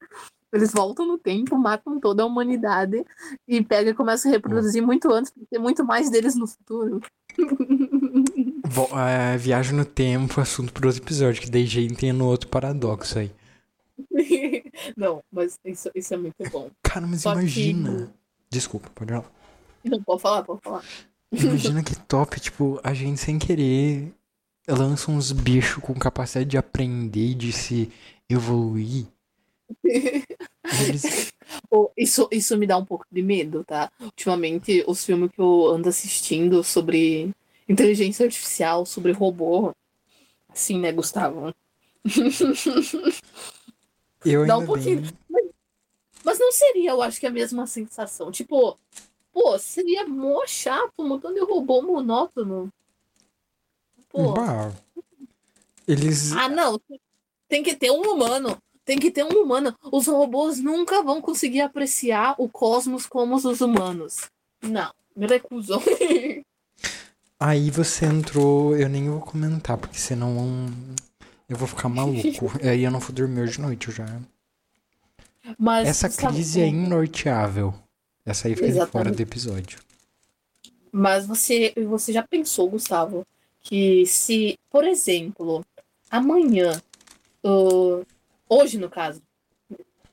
Eles voltam no tempo, matam toda a humanidade e pega e começa a reproduzir muito antes, porque tem muito mais deles no futuro. [LAUGHS] vo- é, viagem no tempo, assunto para outro episódio, que daí já entra no outro paradoxo aí. [LAUGHS] Não, mas isso, isso é muito bom. Cara, mas Só que- imagina. Desculpa, pode falar. Não, pode falar, pode falar. Imagina [LAUGHS] que top, tipo, a gente sem querer lança uns bichos com capacidade de aprender e de se evoluir. [LAUGHS] Eles... Pô, Isso, isso me dá um pouco de medo, tá? Ultimamente, os filmes que eu ando assistindo sobre inteligência artificial, sobre robô, assim, né, Gustavo? Eu Dá um pouquinho. bem... Mas não seria, eu acho que a mesma sensação. Tipo, pô, seria mó chato, um montão de robô monótono. Pô, Bah, eles... ah, não. Tem que ter um humano. Tem que ter um humano. Os robôs nunca vão conseguir apreciar o cosmos como os humanos. Não, me recuso. [LAUGHS] Aí você entrou, eu nem vou comentar, porque senão eu vou ficar maluco. [LAUGHS] aí eu não vou dormir hoje de noite, já. Mas, Essa sabe, crise é inorteável. Essa aí fica de fora Exatamente. do episódio. Mas você, você já pensou, Gustavo, que se, por exemplo, amanhã, uh, hoje no caso,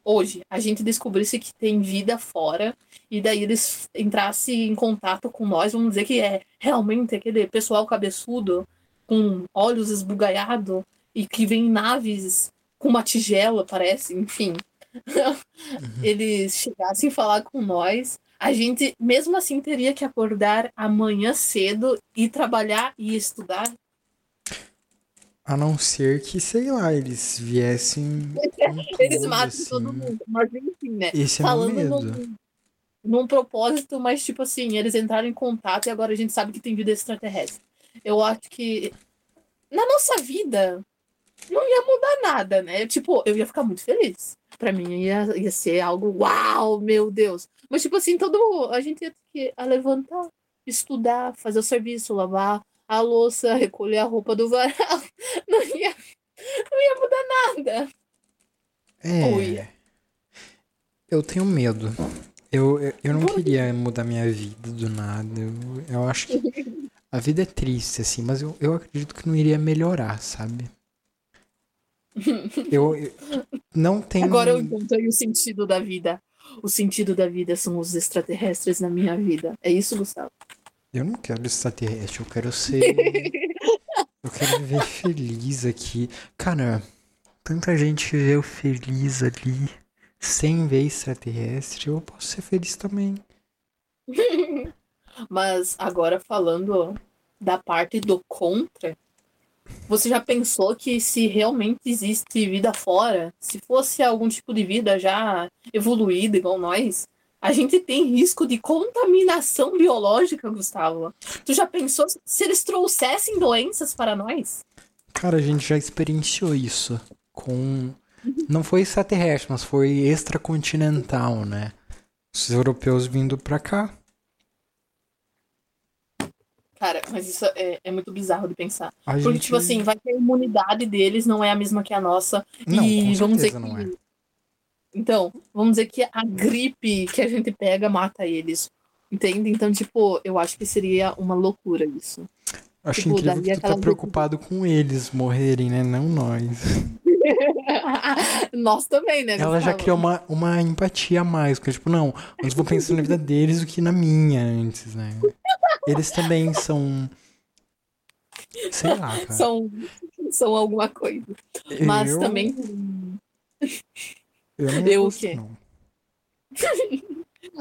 hoje, a gente descobrisse que tem vida fora e daí eles entrassem em contato com nós, vamos dizer que é realmente aquele pessoal cabeçudo com olhos esbugalhados e que vem em naves com uma tigela, parece, enfim. [LAUGHS] eles chegassem a falar com nós, a gente mesmo assim teria que acordar amanhã cedo e trabalhar e estudar. A não ser que, sei lá, eles viessem. [LAUGHS] Eles matam assim. todo mundo. Mas enfim, né? Esse é meu Falando medo. num, num propósito, mas tipo assim, eles entraram em contato e agora a gente sabe que tem vida extraterrestre. Eu acho que na nossa vida não ia mudar nada, né? Tipo, eu ia ficar muito feliz. Pra mim ia, ia ser algo, uau, meu Deus. Mas tipo assim, todo a gente ia ter que a levantar, estudar, fazer o serviço, lavar a louça, [LAUGHS] recolher a roupa do varal. [LAUGHS] Não ia, não ia mudar nada. É. ia. Eu tenho medo. Eu, eu, eu não queria mudar minha vida do nada. Eu, eu acho que [LAUGHS] a vida é triste, assim, mas eu, eu acredito que não iria melhorar, sabe? Eu, eu- não tem. Agora eu encontrei o sentido da vida. O sentido da vida são os extraterrestres na minha vida. É isso, Gustavo? Eu não quero extraterrestre, eu quero ser. [LAUGHS] eu quero viver feliz aqui. Cara, tanta gente viveu feliz ali, sem ver extraterrestre. Eu posso ser feliz também. [LAUGHS] Mas agora falando da parte do contra, você já pensou que se realmente existe vida fora, se fosse algum tipo de vida já evoluída igual nós, a gente tem risco de contaminação biológica, Gustavo? Tu já pensou se eles trouxessem doenças para nós? Cara, a gente já experienciou isso com. Não foi extraterrestre, mas foi extracontinental, né? Os europeus vindo pra cá. Cara, mas isso é, é muito bizarro de pensar. A Porque, gente... tipo assim, vai ter a imunidade deles, não é a mesma que a nossa. Não, e com vamos dizer que. Então, vamos dizer que a gripe que a gente pega mata eles. Entende? Então, tipo, eu acho que seria uma loucura isso. Acho tipo, incrível que tu tá preocupado com eles morrerem, né? Não nós. [LAUGHS] Nós também, né? Ela já criou uma, uma empatia a mais, porque, tipo, não, antes vou pensar na vida deles do que na minha antes, né? Eles também são. Sei lá, cara. São, são alguma coisa. Mas eu, também. Eu não Eu o quê? não. [LAUGHS]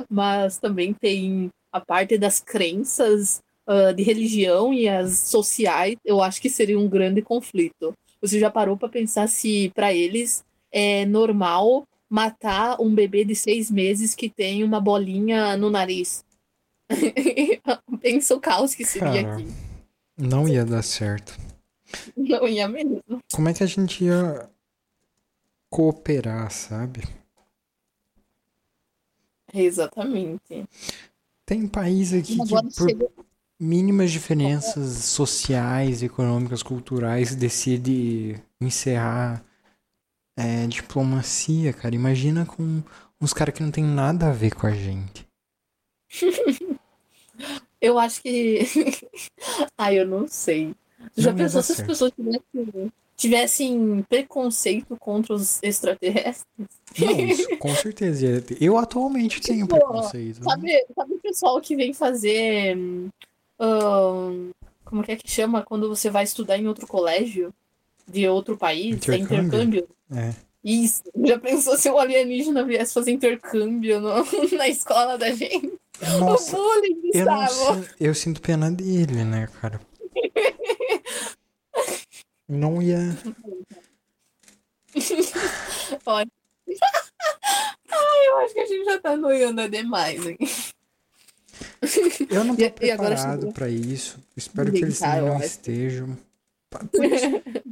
Mas também tem a parte das crenças ah, de religião e as sociais, eu acho que seria um grande conflito. Você já parou para pensar se para eles é normal matar um bebê de seis meses que tem uma bolinha no nariz? [LAUGHS] Pensa o caos que seria Cara. aqui. Não ia dar certo. Não ia mesmo. Como é que a gente ia cooperar, sabe? Exatamente. Tem país aqui agora que, por chega. mínimas diferenças sociais, econômicas, culturais, decide encerrar é, diplomacia, cara. Imagina com uns caras que não tem nada a ver com a gente. [LAUGHS] Eu acho que. [LAUGHS] Ai, eu não sei. Já pensou se as pessoas tivessem, tivessem preconceito contra os extraterrestres? Não, [LAUGHS] isso com certeza. Eu atualmente tenho Tipo, preconceito. né? Sabe, sabe o pessoal que vem fazer. ahn, como que é que chama? Quando você vai estudar em outro colégio de outro país? É Intercâmbio? intercâmbio? É. Isso. Já pensou se um alienígena viesse fazer intercâmbio no- [LAUGHS] na escola da gente? Nossa, o bullying, Gustavo. eu sinto pena dele, né, cara? [LAUGHS] Não ia. [LAUGHS] Olha. [LAUGHS] Ai, eu acho que a gente já tá noiando demais, hein? Eu não [LAUGHS] tô E- preparado pra isso. Espero que eles também não estejam.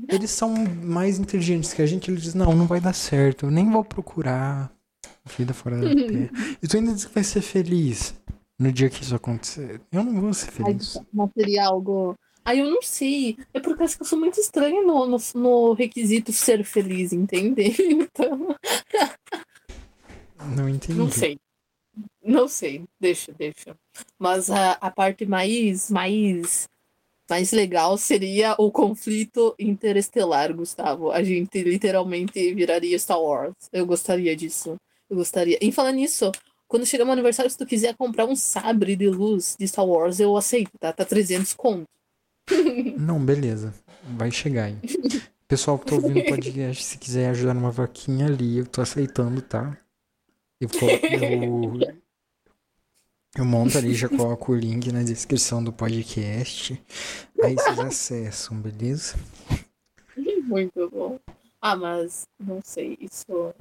Eles são mais inteligentes que a gente. Eles dizem, não, não vai dar certo. Eu nem vou procurar vida fora da Terra. E tu ainda diz que vai ser feliz. No dia que isso acontecer, eu não vou ser feliz. Ai, não seria algo. Aí eu não sei. É por causa que eu sou muito estranha no, no, no requisito ser feliz, entende? [LAUGHS] Então. Não entendi. Não sei. Não sei. Deixa, deixa. Mas a, a parte mais, mais, mais legal seria o conflito interestelar, Gustavo. A gente literalmente viraria Star Wars. Eu gostaria disso. Eu gostaria. E falando nisso, quando chegar meu aniversário, se tu quiser comprar um sabre de luz de Star Wars, eu aceito, tá? Tá 300 conto. Não, beleza. Vai chegar aí. Pessoal que tá ouvindo o podcast, se quiser ajudar numa vaquinha ali, eu tô aceitando, tá? Eu, eu, eu monto ali, já coloco o link na descrição do podcast. Aí vocês acessam, beleza? Muito bom. Ah, mas não sei, isso.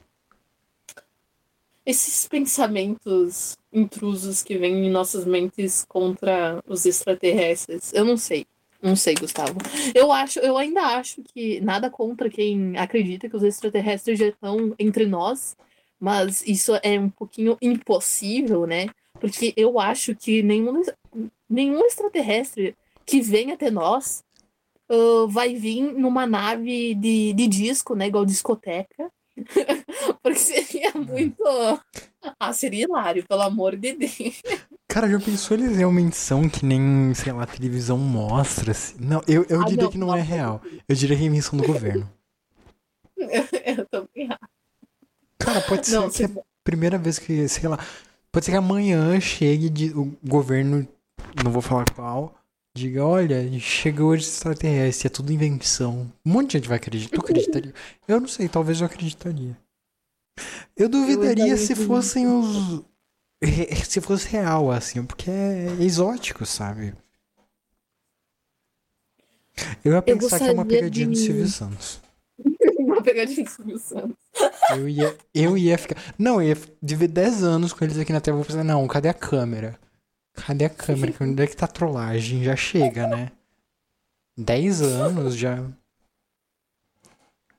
Esses pensamentos intrusos que vêm em nossas mentes contra os extraterrestres, eu não sei. Não sei, Gustavo. Eu acho, eu ainda acho que nada contra quem acredita que os extraterrestres já estão entre nós, mas isso é um pouquinho impossível, né? Porque eu acho que nenhum, nenhum extraterrestre que venha até nós uh, vai vir numa nave de, de disco, né? Igual discoteca. [LAUGHS] Porque seria muito. Ah, seria hilário, pelo amor de Deus. Cara, já pensou eles realmente são que nem, sei lá, a televisão mostra? Assim? Não, eu, eu ah, diria não, que não, não é real. Eu diria que é invenção do governo. [LAUGHS] eu também acho. Cara, pode ser não, que é a primeira vez que, sei lá. Pode ser que amanhã chegue de, o governo, não vou falar qual, diga, olha, chegou hoje extraterrestre, é tudo invenção. Um monte de gente vai acreditar. Tu acreditaria? [LAUGHS] Eu não sei, talvez eu acreditaria. Eu duvidaria eu se fossem os, se fosse real, assim, porque é exótico, sabe? Eu ia pensar eu que é uma pegadinha de... do Silvio Santos. [LAUGHS] uma pegadinha do Silvio Santos. Eu ia, eu ia ficar. Não, eu ia viver 10 anos com eles aqui na tela. Vou pensar, não, cadê a câmera? Cadê a câmera? Onde é que tá a trollagem? Já chega, né? 10 anos já.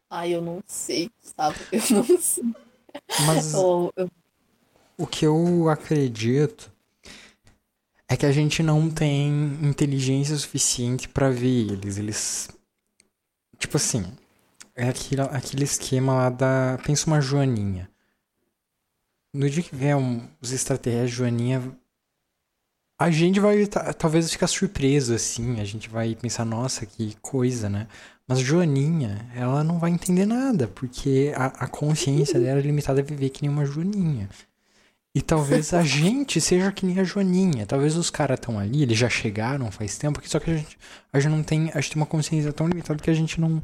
Ai, eu não sei, sabe? Eu não sei. Mas. Eu, eu o que eu acredito é que a gente não tem inteligência suficiente para ver eles. Eles. Tipo assim. É aquele, aquele esquema lá da. Pensa uma Joaninha. No dia que vier um, os extraterrestres, Joaninha. A gente vai talvez ficar surpreso assim. A gente vai pensar, nossa, que coisa, né? Mas Joaninha, ela não vai entender nada, porque a, a consciência dela é limitada a viver que nem uma Joaninha. E talvez a gente seja que nem a Joaninha. Talvez os caras estão ali, eles já chegaram faz tempo, só que a gente, a gente não tem. A gente tem uma consciência tão limitada que a gente não,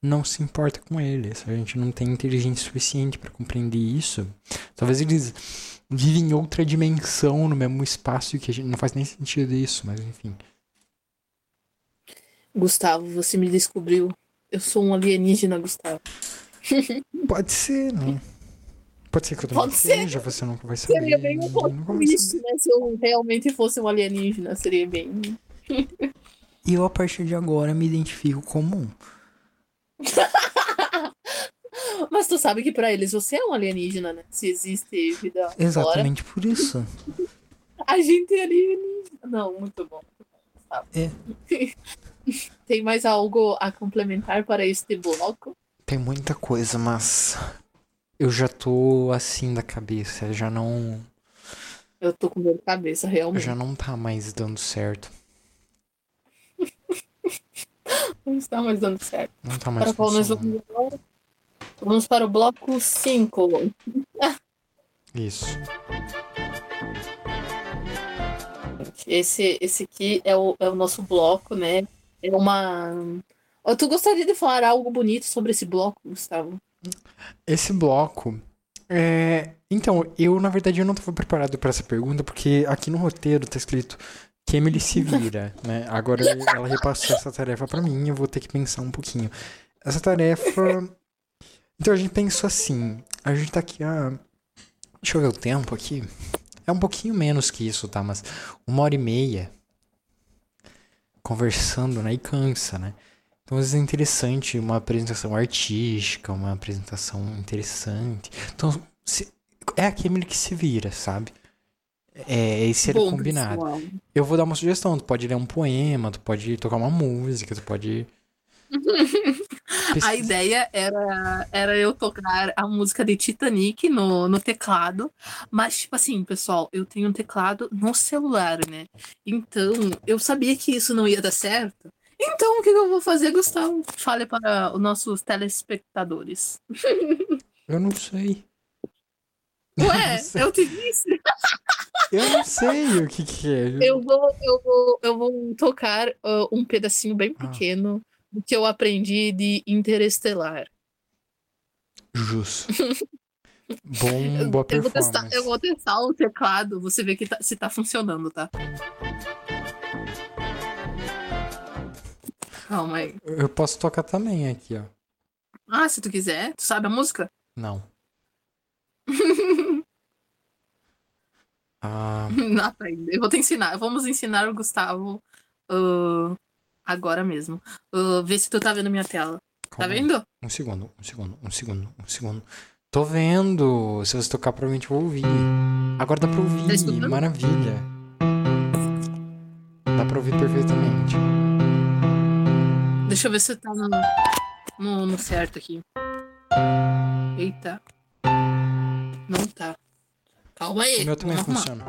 não se importa com eles. A gente não tem inteligência suficiente para compreender isso. Talvez eles vivem em outra dimensão, no mesmo espaço que a gente. Não faz nem sentido isso, mas enfim. Gustavo, você me descobriu. Eu sou um alienígena, Gustavo. Pode ser, não. Pode ser que eu também Pode seja, você nunca vai saber. Seria bem um pouco triste, né? Se eu realmente fosse um alienígena, seria bem. e [LAUGHS] eu, a partir de agora, me identifico como um. [LAUGHS] Mas tu sabe que para eles você é um alienígena, né? Se existe vida. Exatamente fora. por isso. [LAUGHS] A gente é alienígena. Não, muito bom. É. Tem mais algo a complementar para este bloco? Tem muita coisa, mas eu já tô assim da cabeça, já não. Eu tô com dor de cabeça, realmente. Já não tá mais dando certo. [LAUGHS] não está mais dando certo. Não tá mais para nós vamos, vamos para o bloco 5. [LAUGHS] Isso. Esse, esse aqui é o, é o nosso bloco, né? É uma. Tu gostaria de falar algo bonito sobre esse bloco, Gustavo? Esse bloco. É... Então, eu, na verdade, eu não estava preparado para essa pergunta, porque aqui no roteiro tá escrito que Emily se vira, né? Agora ela repassou essa tarefa para mim, eu vou ter que pensar um pouquinho. Essa tarefa. Então a gente pensou assim: a gente tá aqui a. Deixa eu ver o tempo aqui. É um pouquinho menos que isso, tá? Mas uma hora e meia conversando, né? E cansa, né? Então, às vezes é interessante uma apresentação artística, uma apresentação interessante. Então, se, é aquele que se vira, sabe? É, esse era Bom, combinado. pessoal. Eu vou dar uma sugestão. Tu pode ler um poema, tu pode tocar uma música, tu pode. [LAUGHS] A ideia era, era eu tocar a música de Titanic no, no teclado. Mas, tipo assim, pessoal, eu tenho um teclado no celular, né? Então, eu sabia que isso não ia dar certo. Então, o que eu vou fazer, Gustavo? Fale para os nossos telespectadores. Eu não sei. Eu Ué, não sei. eu te disse. Eu não sei o que, que é. Eu vou, eu vou, eu vou tocar ah, um pedacinho bem Ah. pequeno do que eu aprendi de Interestelar. Justo. [LAUGHS] Bom, boa Eu vou, testar, eu vou testar o teclado, você vê que tá- se tá funcionando, tá? Calma aí. Eu posso tocar também aqui, ó. Ah, se tu quiser, tu sabe a música? Não. [LAUGHS] Ah, Não ainda. Eu vou te ensinar. Vamos ensinar o Gustavo ah, agora mesmo. Ah, vê se tu tá vendo minha tela. Tá calma aí. vendo? Um segundo, um segundo, um segundo, um segundo. Tô vendo. Se você tocar, provavelmente eu vou ouvir. Agora dá pra Tá ouvir. escutando? Maravilha. Dá pra ouvir perfeitamente. Deixa eu ver se tá no, no, no certo aqui. Eita. Não tá. Calma aí. O meu também funciona.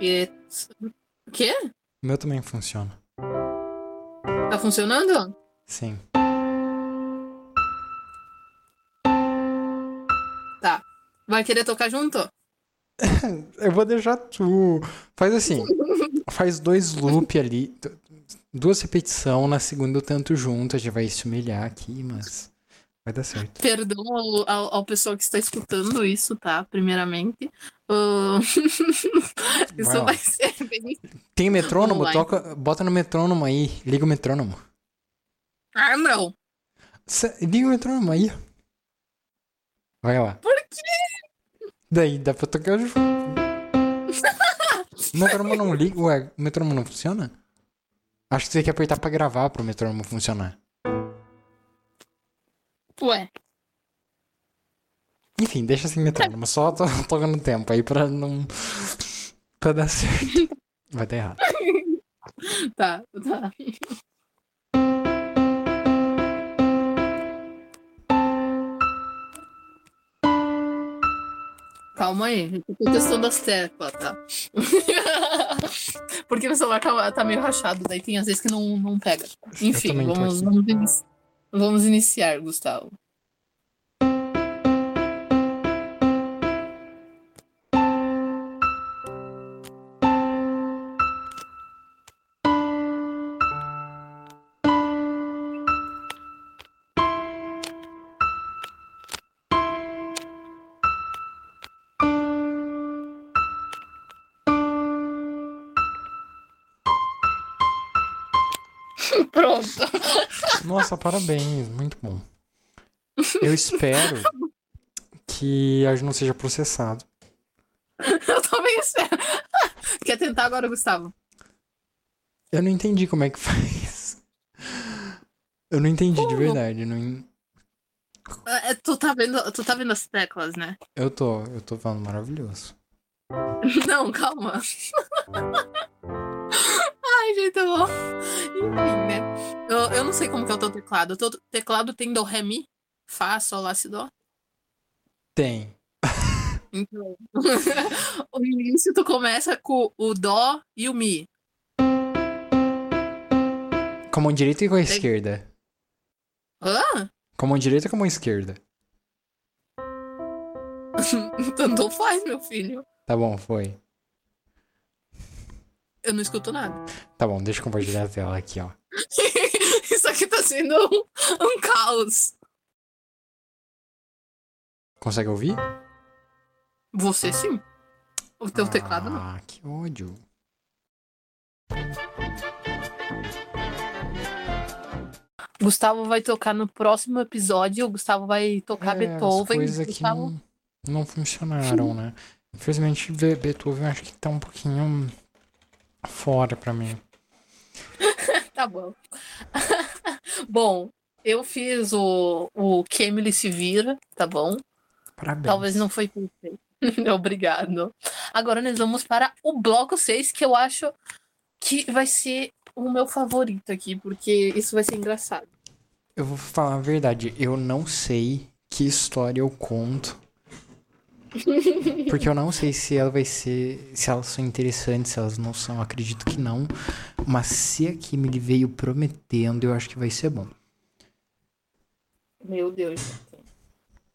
E- O quê? O meu também funciona. Tá funcionando? Sim. Tá. Vai querer tocar junto? [LAUGHS] Eu vou deixar tu. Faz assim. [LAUGHS] faz dois loop ali. Duas repetições. Na segunda eu tento junto. A gente vai se humilhar aqui, mas. Vai dar certo. Perdão ao, ao, ao pessoal que está escutando isso, tá? Primeiramente. Ah, [LAUGHS] isso Vai vai ser bem. Tem metrônomo? Toca, bota no metrônomo aí. Liga o metrônomo. Ah, não. Cê- Liga o metrônomo aí. Vai lá. Por quê? Daí dá pra tocar junto. [LAUGHS] metrônomo não liga. Ué, o metrônomo não funciona? Acho que você tem que apertar pra gravar pro metrônomo funcionar. Ué. Enfim, deixa assim metrônomo. Só tô [LAUGHS] tocando tempo aí pra não. pra dar certo. [LAUGHS] Vai dar errado. Tá, tá. Calma aí, eu tô testando as teclas, tá? [LAUGHS] Porque meu celular tá, tá meio rachado, daí tem às vezes que não, não pega. Enfim, vamos, vamos, inici- vamos iniciar, Gustavo. Nossa, parabéns. Muito bom. Eu espero que a gente não seja processado. [LAUGHS] Eu também espero. [LAUGHS] Quer tentar agora, Gustavo? Eu não entendi como é que faz. Eu não entendi de verdade. Não... É, tu, tá vendo, tu tá vendo as teclas, né? Eu tô, eu tô falando maravilhoso. [LAUGHS] Não, calma. Gente, eu vou. Enfim, né? Eu, eu não sei como que é o teu teclado. O teu teclado tem do, ré, mi, fá, sol, lá, si, dó. Tem. Então, [LAUGHS] o início tu começa com o dó e o mi. Com a mão direita e com a esquerda. Hã? Com a mão direita ou com a mão esquerda? Tanto [LAUGHS] faz, meu filho. Tá bom, foi. Eu não escuto nada. Tá bom, deixa eu compartilhar a tela aqui, ó. [LAUGHS] Isso aqui tá sendo um, um caos. Consegue ouvir? Você sim. O teu teclado não. Ah, que ódio. Gustavo vai tocar no próximo episódio. O Gustavo vai tocar É, Beethoven. As coisas que Gustavo... não, não funcionaram, né? Infelizmente, Be- Beethoven acho que tá um pouquinho fora pra mim. [LAUGHS] Tá bom. [LAUGHS] bom, eu fiz o, o que Emily se vira, tá bom? Parabéns. Talvez não foi perfeito. [LAUGHS] Obrigado. Agora nós vamos para o bloco 6, que eu acho que vai ser o meu favorito aqui, porque isso vai ser engraçado. Eu vou falar a verdade, eu não sei que história eu conto. Porque eu não sei se ela vai ser. Se elas são interessantes, se elas não são, acredito que não. Mas se a Kimberly veio prometendo, eu acho que vai ser bom. Meu Deus.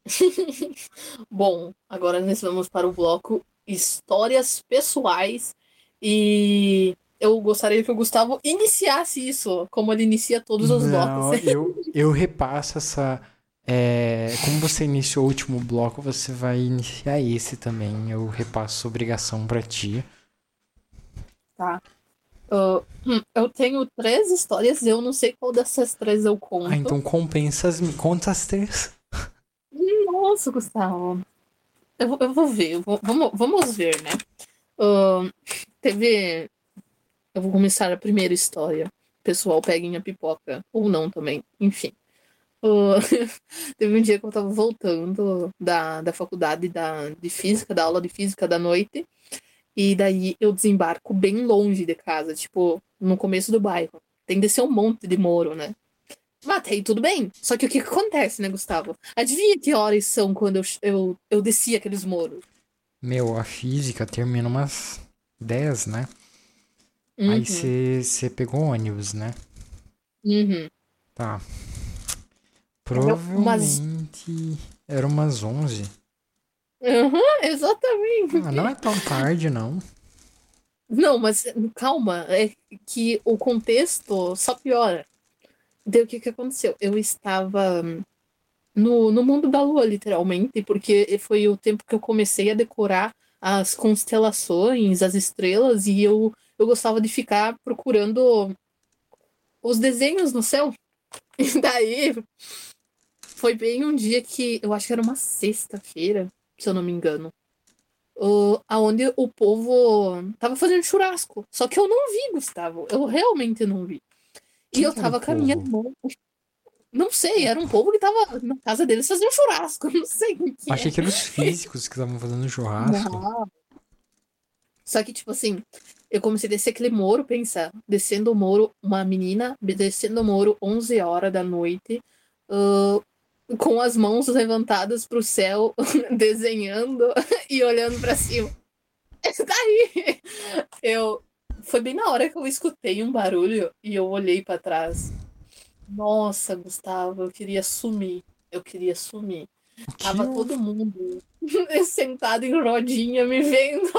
[LAUGHS] bom, agora nós vamos para o bloco Histórias Pessoais. E eu gostaria que o Gustavo iniciasse isso, como ele inicia todos os não, blocos. eu, eu repasso essa. É, como você iniciou o último bloco, você vai iniciar esse também. Eu repasso obrigação pra ti. Tá. Uh, eu tenho três histórias, eu não sei qual dessas três eu conto. Ah, então compensa as, conta as três. Nossa, Gustavo. Eu, eu vou ver, eu vou, vamos, vamos ver, né? Uh, teve. Eu vou começar a primeira história. Pessoal, peguem a pipoca. Ou não também, enfim. [LAUGHS] Teve um dia que eu tava voltando da, da faculdade da, de física, da aula de física da noite. E daí eu desembarco bem longe de casa, tipo, no começo do bairro. Tem que descer um monte de moro, né? Matei, tudo bem. Só que o que, que acontece, né, Gustavo? Adivinha que horas são quando eu, eu, eu desci aqueles moros? Meu, a física termina umas 10, né? Uhum. Aí você pegou ônibus, né? Uhum. Tá. Umas- Provavelmente era umas 11. Uhum, exatamente. Ah, não é tão tarde, não. Não, mas calma, é que o contexto só piora. Daí o que que aconteceu? Eu estava no, no mundo da lua, literalmente, porque foi o tempo que eu comecei a decorar as constelações, as estrelas, e eu, eu gostava de ficar procurando os desenhos no céu. [LAUGHS] E daí foi bem um dia que eu acho que era uma sexta-feira, se eu não me engano. o- aonde o povo tava fazendo churrasco. Só que eu não vi, Gustavo. Eu realmente não vi. E eu tava com a minha mão. Não sei, era um povo que tava na casa deles fazendo churrasco. [LAUGHS] Não sei o que Achei é. que eram os físicos que estavam fazendo churrasco. Não. Só que, tipo assim, eu comecei a descer aquele muro, pensar, descendo o muro, uma menina descendo o muro 11 horas da noite, ah, com as mãos levantadas pro céu, [LAUGHS] desenhando [LAUGHS] e olhando pra cima. [LAUGHS] Esse daí! Eu. Foi bem na hora que eu escutei um barulho e eu olhei pra trás. Nossa, Gustavo, eu queria sumir. Eu queria sumir. O que Tava eu- todo mundo sentado em rodinha me vendo.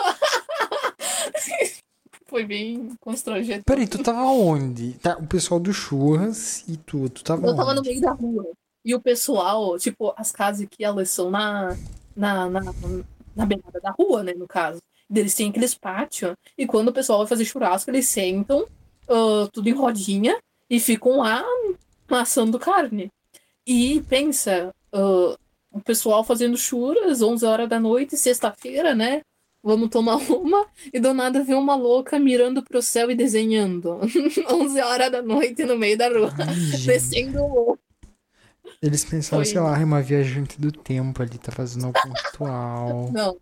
Foi bem constrangedor. Peraí, tu tava onde? Tá, o pessoal do churras e tu, tu tava Eu tava no onde? meio da rua. E o pessoal, tipo, as casas que elas são na, na, na, na beirada da rua, né, no caso. Eles têm aqueles pátios. E quando o pessoal vai fazer churrasco, eles sentam ah, tudo em rodinha e ficam lá assando carne. E pensa, ah, o pessoal fazendo churras, 11 horas da noite, sexta-feira, né? Vamos tomar [LAUGHS] uma. E do nada vem uma louca mirando pro céu e desenhando. [LAUGHS] 11 horas da noite no meio da rua. Ai. Descendo o Eles pensaram, Foi. sei lá, uma viajante do tempo ali, tá fazendo algo pontual. [LAUGHS] Não.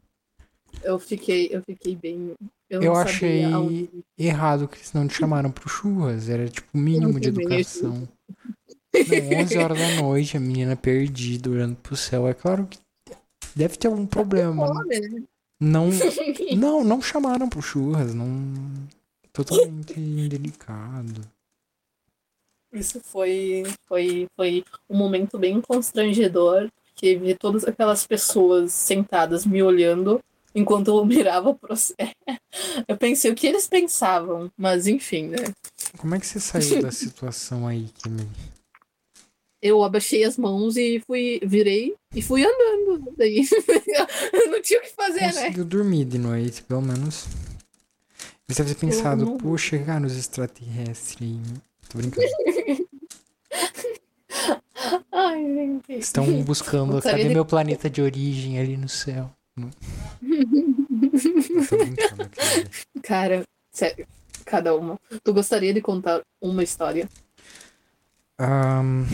Eu fiquei, eu fiquei bem. Eu, Eu achei errado que eles não te chamaram pro churras. Era tipo o mínimo de educação. Não, 11 horas da noite, a menina perdida, olhando pro céu. É claro que deve ter algum problema. Fome, né? Não, [LAUGHS] não, não chamaram pro churras. Não. Totalmente [LAUGHS] indelicado. Isso foi, foi, foi um momento bem constrangedor, porque vi todas aquelas pessoas sentadas me olhando enquanto eu mirava pro céu. [LAUGHS] Eu pensei o que eles pensavam, mas enfim, né? Como é que você saiu da situação aí, Kimmy? Eu abaixei as mãos e fui, virei e fui andando. Daí [LAUGHS] eu não tinha o que fazer, né? Conseguiu dormir de noite, pelo menos. Você deve ter pensado, não- poxa, cara, os extraterrestres aí. Tô brincando. [LAUGHS] Ai, gente. Estão buscando, Gostaria cadê meu planeta de origem ali no céu? Não. Tô brincando, cara. Cara, sério, cada uma. Tu gostaria de contar uma história? Ahn,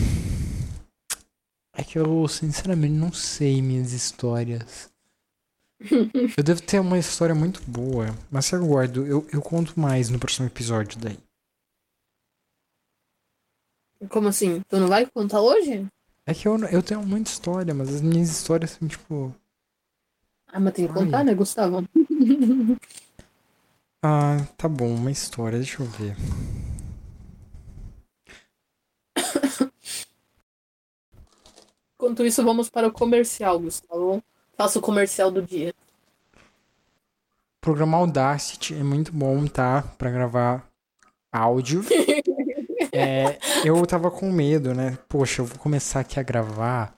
É que eu, sinceramente, não sei minhas histórias. [LAUGHS] Eu devo ter uma história muito boa, mas se eu guardo, eu, eu conto mais no próximo episódio daí. Como assim? Tu não vai contar hoje? É que eu, eu tenho muita história, mas as minhas histórias são tipo. Ah, mas tem que Ai. contar, né, Gustavo? [LAUGHS] Ah, tá bom, uma história, deixa eu ver. [COUGHS] Enquanto isso, vamos para o comercial, Gustavo. Faça o comercial do dia. Programar Audacity é muito bom, tá? Pra gravar áudio. [LAUGHS] É, [LAUGHS] eu tava com medo, né? Poxa, eu vou começar aqui a gravar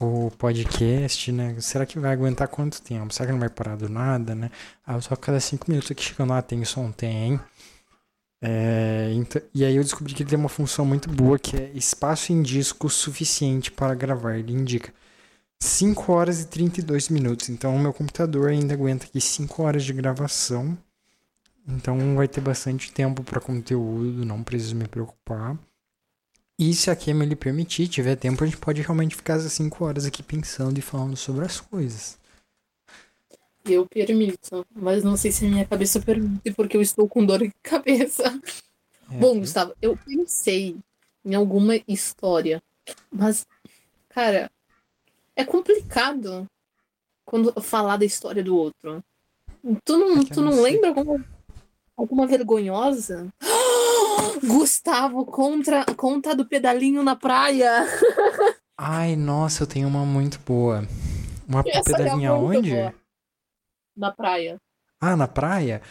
o podcast, né? Será que vai aguentar quanto tempo? Será que não vai parar do nada, né? Ah, eu só a cada cinco minutos aqui chegando lá, tem som, tem. É, então- e aí eu descobri que ele tem uma função muito boa que é espaço em disco suficiente para gravar. Ele indica 5 horas e 32 minutos. Então o meu computador ainda aguenta aqui 5 horas de gravação. Então vai ter bastante tempo para conteúdo, não preciso me preocupar. E se a Kemi lhe permitir, tiver tempo, a gente pode realmente ficar essas 5 horas aqui pensando e falando sobre as coisas. Eu permito, mas não sei se minha cabeça permite, porque eu estou com dor de cabeça. É, Bom? Gustavo, eu pensei em alguma história, mas, cara, é complicado quando falar da história do outro. Tu não, É tu não não lembra alguma, alguma vergonhosa? [GASPS] Gustavo, contra, conta do pedalinho na praia. [LAUGHS] Ai, nossa, eu tenho uma muito boa. Uma Essa é pedalinha muito onde? boa. Na praia. Ah, na praia?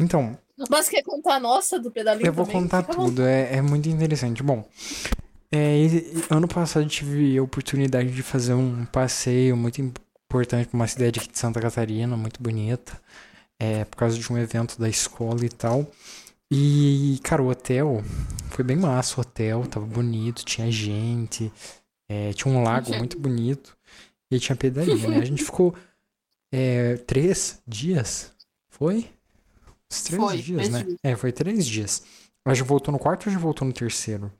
Então, Mas quer contar a nossa do pedalinho Eu vou também? contar Fica tudo, é, é muito interessante. Bom, é, ano passado eu tive a oportunidade de fazer um passeio muito importante para uma cidade aqui de Santa Catarina, muito bonita, é, por causa de um evento da escola e tal. E, cara, o hotel foi bem massa, o hotel tava bonito, tinha gente, é, tinha um lago muito [LAUGHS] bonito e tinha pedalinha, né? A gente ficou é, três dias, foi? Uns três Foi, dias, né? dias. É, foi três dias. A gente voltou no quarto ou a gente voltou no terceiro?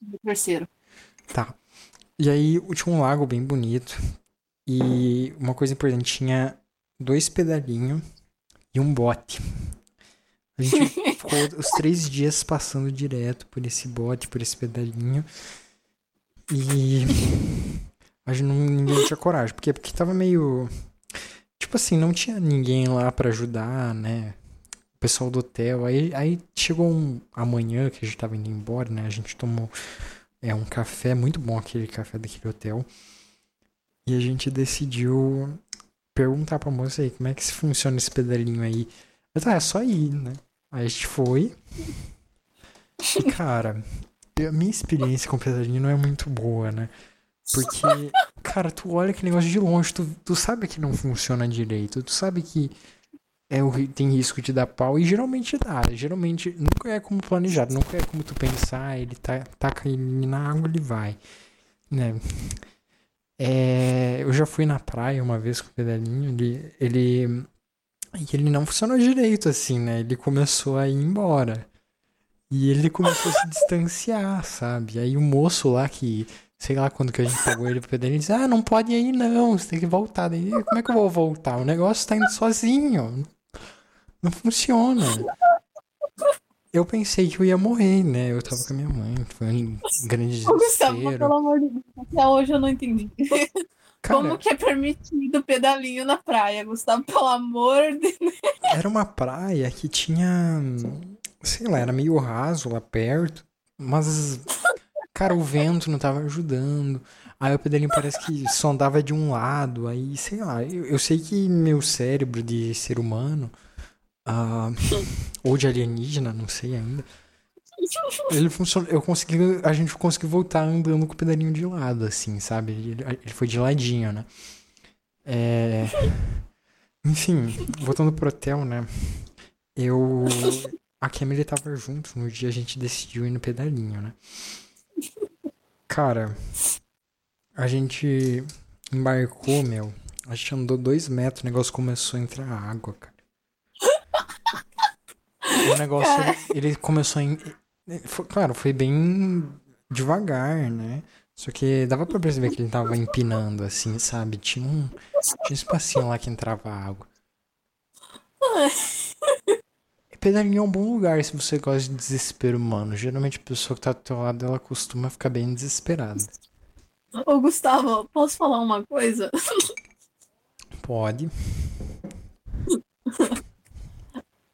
Do terceiro. Tá. E aí tinha um lago bem bonito. E uma coisa importante, tinha dois pedalinhos e um bote. A gente [LAUGHS] ficou os três dias passando direto por esse bote, por esse pedalinho. E a gente não ninguém tinha coragem. Por quê? Porque tava meio. Tipo assim, não tinha ninguém lá pra ajudar, né? O pessoal do hotel. Aí, aí chegou um amanhã que a gente tava indo embora, né? A gente tomou é um café muito bom aquele café daquele hotel. E a gente decidiu perguntar pra moça aí como é que funciona esse pedalinho aí. Eu tá, é só ir, né? Aí a gente foi. E cara, a minha experiência com pedalinho não é muito boa, né? Porque, cara, tu olha aquele negócio de longe, tu, tu sabe que não funciona direito, tu sabe que é, o tem risco de dar pau e geralmente dá. Geralmente nunca é como planejado, nunca é como tu pensar, ele tá, taca ele na água, ele vai. Né? É, eu já fui na praia uma vez com o pedalinho, ele, ele, ele não funcionou direito assim, né? Ele começou a ir embora. E ele começou a se distanciar, sabe? Aí o moço lá que, sei lá quando que a gente pagou ele pro pedalinho, disse, ah, não pode ir não, você tem que voltar. Daí, como é que eu vou voltar? O negócio tá indo sozinho. Não funciona. Eu pensei que eu ia morrer, né? Eu tava com a minha mãe, foi um grande desespero. pelo amor de Deus, até hoje eu não entendi. Cara, Como que é permitido pedalinho na praia, Gustavo? Pelo amor de Deus. era uma praia que tinha, sei lá, era meio raso lá perto, mas, cara, o vento não tava ajudando. Aí o pedalinho parece que só andava de um lado, aí, sei lá, eu, eu sei que meu cérebro de ser humano, ah, ou de alienígena, não sei ainda, [LAUGHS] ele funcionou, eu consegui, a gente conseguiu voltar andando com o pedalinho de lado, assim, sabe? Ele, ele foi de ladinho, né? É... Enfim, voltando pro hotel, né? Eu. A Camille tava junto no dia a gente decidiu ir no pedalinho, né? Cara, a gente embarcou, meu. A gente andou dois metros, o negócio começou a entrar água, cara. O negócio, ele, ele começou a. em- foi- claro, foi bem devagar, né? Só que dava pra perceber que ele tava empinando, assim, sabe? Tinha um, tinha um espacinho lá que entrava água. Pedalinho é um bom lugar se você gosta de desespero humano. Geralmente a pessoa que tá do teu lado, ela costuma ficar bem desesperada. Ô, Gustavo, posso falar uma coisa? Pode. [LAUGHS]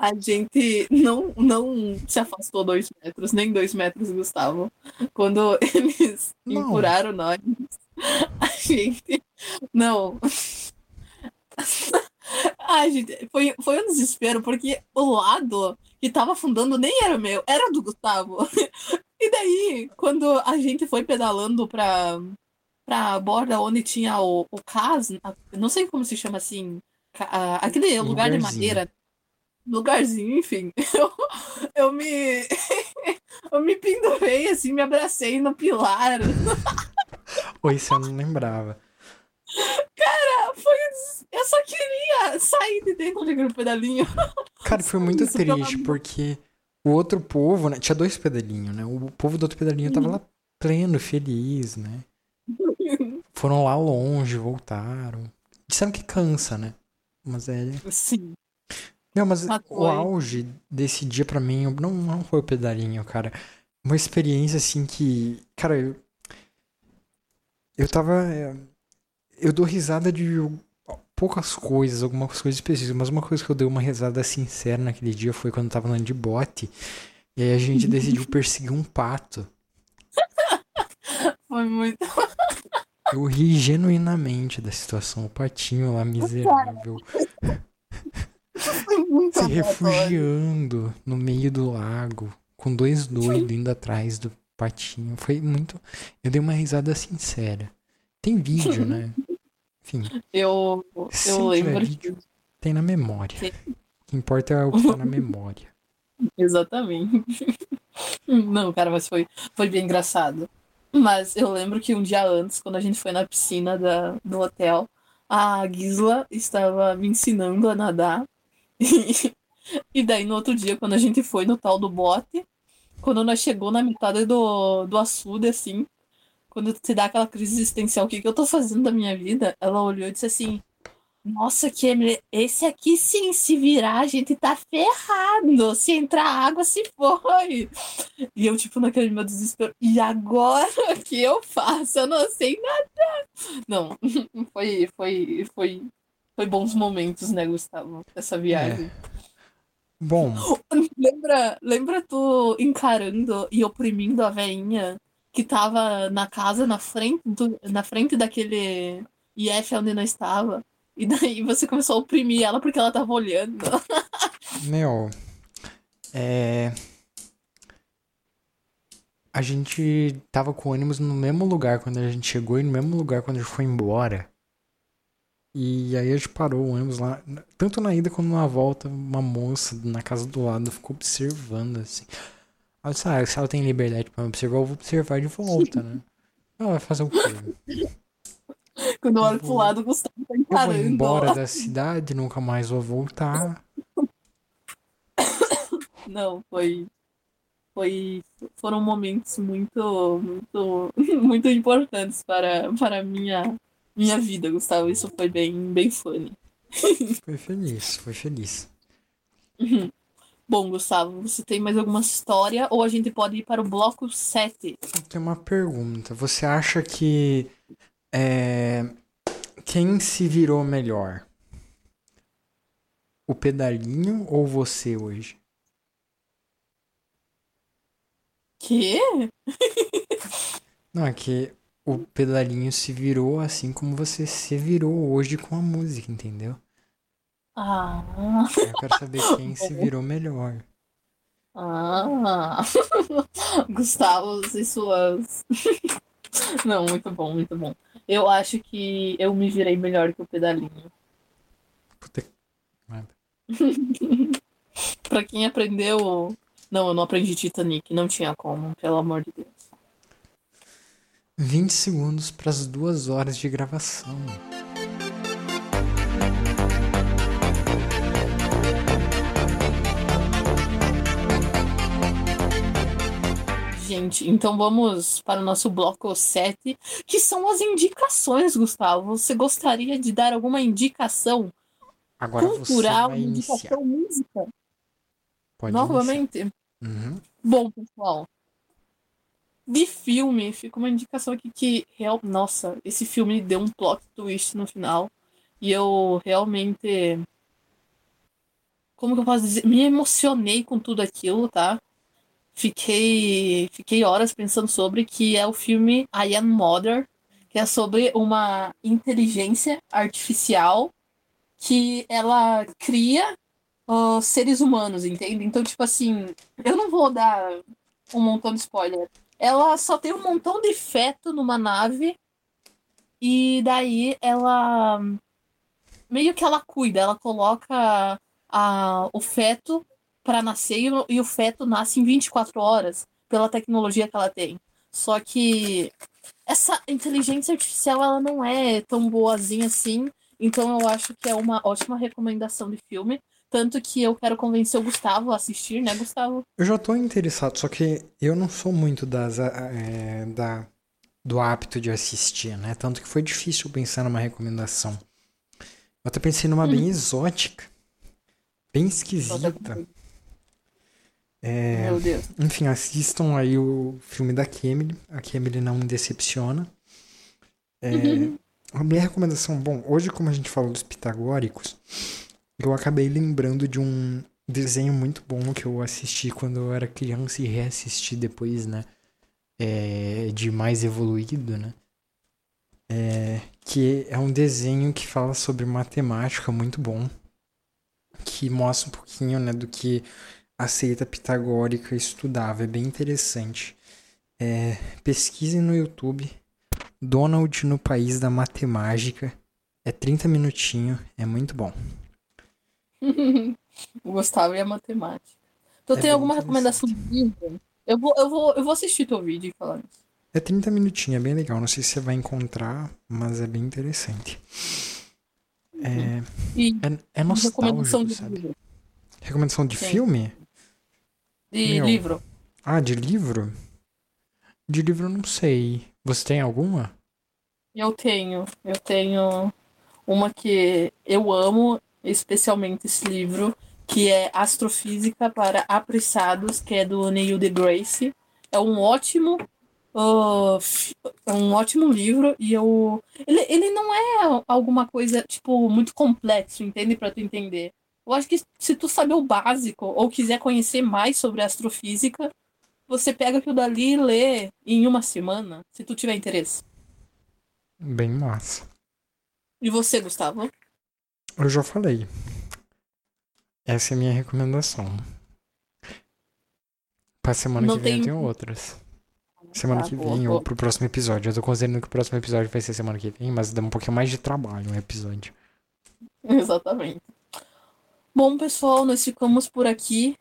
A gente não, não se afastou dois metros, nem dois metros, Gustavo. Quando [LAUGHS] eles Não. empurraram nós, a gente. Não. [LAUGHS] Ai, gente, foi, foi um desespero, porque o lado que tava afundando nem era meu, era do Gustavo. [LAUGHS] E daí, quando a gente foi pedalando pra, pra borda onde tinha o, o cais, a- não sei como se chama assim, a- aquele lugar de madeira, lugarzinho, enfim, [LAUGHS] eu, eu me [LAUGHS] eu me pendurei assim, me abracei no pilar. Ou isso eu não lembrava. Foi, um des- eu só queria sair de dentro daquele pedalinho. Cara, foi [LAUGHS] muito Isso, triste, porque o outro povo, né? Tinha dois pedalinhos, né? O povo do outro pedalinho tava lá pleno, feliz, né? Foram lá longe, voltaram. Disseram que cansa, né? Mas é. Sim. Não, mas o auge desse dia pra mim não, não foi o pedalinho, cara. Uma experiência assim que. Cara, eu. Eu tava. é, Eu dou risada de poucas coisas, algumas coisas específicas, mas uma coisa que eu dei uma risada sincera naquele dia foi quando eu tava andando de bote. E aí a gente [LAUGHS] decidiu perseguir um pato. Foi muito. [LAUGHS] Eu ri genuinamente da situação. O patinho lá, miserável, [LAUGHS] se refugiando no meio do lago, com dois doidos indo atrás do patinho. Foi muito. Eu dei uma risada sincera. Tem vídeo, né? Enfim, Eu, eu lembro vídeo, que. tem na memória. Sim. O que importa é o que tá na memória. [LAUGHS] Exatamente. [LAUGHS] Não, cara, mas foi, foi bem engraçado. Mas eu lembro que um dia antes, quando a gente foi na piscina da, do hotel, a Gisla estava me ensinando a nadar. [LAUGHS] E, daí no outro dia, quando a gente foi no tal do bote, quando nós chegou na metade do, do açude, assim, quando te dá aquela crise existencial, o que, que eu tô fazendo da minha vida? Ela olhou e disse assim. Nossa, Kemily, esse aqui sim, se virar, a gente tá ferrado. Se entrar água, se foi. E eu, tipo, naquele meu desespero. E agora o que eu faço? Eu não sei nada. Não, [LAUGHS] foi, foi, foi, foi bons momentos, né, Gustavo? Essa viagem. Bom, [GASPS] Lembra, lembra tu encarando e oprimindo a veinha que tava na casa na frente, do, na frente daquele IF onde nós estava? E daí você começou a oprimir ela porque ela tava olhando. [LAUGHS] meu. É. A gente tava com ônibus no mesmo lugar quando a gente chegou e no mesmo lugar quando a gente foi embora. E aí a gente parou o ônibus lá, tanto na ida como na volta, uma moça na casa do lado ficou observando assim. Eu disse, ah, se ela tem liberdade pra me observar, eu vou observar de volta, né? [LAUGHS] Ela vai fazer o quê? Quando eu olho vou- pro lado, o Gustavo tá Eu vou encarando. embora da cidade, nunca mais vou voltar. [COUGHS] Não, foi. Foi, foram momentos muito, muito, [LAUGHS] muito importantes para, para a minha, minha vida, Gustavo. Isso foi bem, bem funny. Foi feliz, foi feliz. Bom, Gustavo, você tem mais alguma história ou a gente pode ir para o bloco 7? Tem uma pergunta. Você acha que é, quem se virou melhor? O pedalinho ou você hoje? Quê? Não, é que o pedalinho se virou assim como você se virou hoje com a música, entendeu? Ah, Eu quero saber quem se [LAUGHS] virou melhor. ah. [LAUGHS] Gustavo e suas. [LAUGHS] Não, muito bom, muito bom. Eu acho que eu me virei melhor que o pedalinho. Puta nada. Pra quem aprendeu. Não, eu não aprendi Titanic, não tinha como, pelo amor de Deus. 20 segundos para as duas horas de gravação. gente. Então vamos para o nosso bloco 7, que são as indicações, Gustavo. Você gostaria de dar alguma indicação Agora cultural, indicação música? Pode Novamente. Uhum. Bom, pessoal. De filme, fica uma indicação aqui que, real... nossa, esse filme deu um plot twist no final. E eu realmente. Como que eu posso dizer? Me emocionei com tudo aquilo, tá? Fiquei, fiquei horas pensando sobre que é o filme I Am Mother, que é sobre uma inteligência artificial que ela cria uh, seres humanos, entende? Então, tipo assim, eu não vou dar um montão de spoiler. Ela só tem um montão de feto numa nave e daí ela meio que ela cuida, ela coloca a, o feto para nascer e o, e o feto nasce em 24 horas pela tecnologia que ela tem. Só que essa inteligência artificial ela não é tão boazinha assim, então eu acho que é uma ótima recomendação de filme. Tanto que eu quero convencer o Gustavo a assistir, né, Gustavo? Eu já tô interessado, só que eu não sou muito das, é, da, do hábito de assistir, né? Tanto que foi difícil pensar numa recomendação. Eu até pensei numa bem exótica, bem esquisita. É, Meu Deus. enfim, assistam aí o filme da Kemily. A Kemily não me decepciona. É, a minha recomendação, bom, hoje como a gente falou dos pitagóricos, eu acabei lembrando de um desenho muito bom que eu assisti quando eu era criança e reassisti depois, né? É, de mais evoluído, né? É, que é um desenho que fala sobre matemática muito bom, que mostra um pouquinho, né, do que a seita pitagórica estudava. É bem interessante. É, pesquisem no YouTube Donald no País da Matemática. É 30 minutinhos, é muito bom. [LAUGHS] o Gustavo e a matemática. Tu É tem alguma recomendação de livro? Eu vou, eu vou, eu vou assistir teu vídeo falando isso. É 30 minutinhos, é bem legal. Não sei se você vai encontrar, mas é bem interessante. É, E é, é recomendação nostálgico, de sabe? livro. Recomendação de Sim. filme? De Meu. livro. Ah, de livro? De livro eu não sei. Você tem alguma? Eu tenho. Eu tenho uma que eu amo, especialmente esse livro, que é Astrofísica para Apressados, que é do Neil deGrasse. É um ótimo. fi- é um ótimo livro e eu ele, ele não é alguma coisa tipo muito complexo, entende para tu entender. Eu acho que se tu saber o básico ou quiser conhecer mais sobre astrofísica, você pega aquilo dali e lê em uma semana, se tu tiver interesse. Bem massa. E você, Gustavo? Eu já falei. Essa é a minha recomendação. Pra semana Não que vem eu tem- tenho outras. Semana Tá, que vem boa. ou pro próximo episódio. Eu tô considerando que o próximo episódio vai ser semana que vem, mas dá um pouquinho mais de trabalho um episódio. [LAUGHS] Exatamente. Bom, pessoal, nós ficamos por aqui.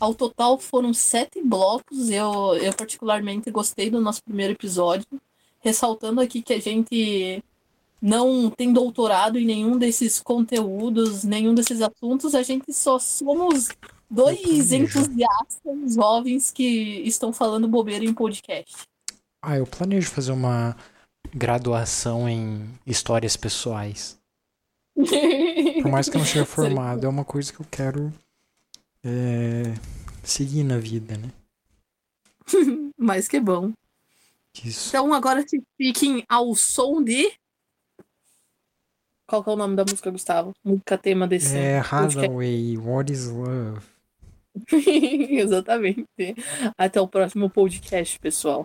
Ao total foram sete blocos. Eu, eu particularmente gostei do nosso primeiro episódio. Ressaltando aqui que a gente não tem doutorado em nenhum desses conteúdos, nenhum desses assuntos. A gente só somos dois entusiastas jovens que estão falando bobeira em podcast. Ah, eu planejo fazer uma graduação em histórias pessoais. [LAUGHS] Por mais que eu não seja formado, é uma coisa que eu quero é, seguir na vida, né? [LAUGHS] Mas que bom. Isso. Então agora se fiquem ao som de. Qual que é o nome da música, Gustavo? Música tema desse. É. Hathaway, What is Love? [LAUGHS] Exatamente. Até o próximo podcast, pessoal.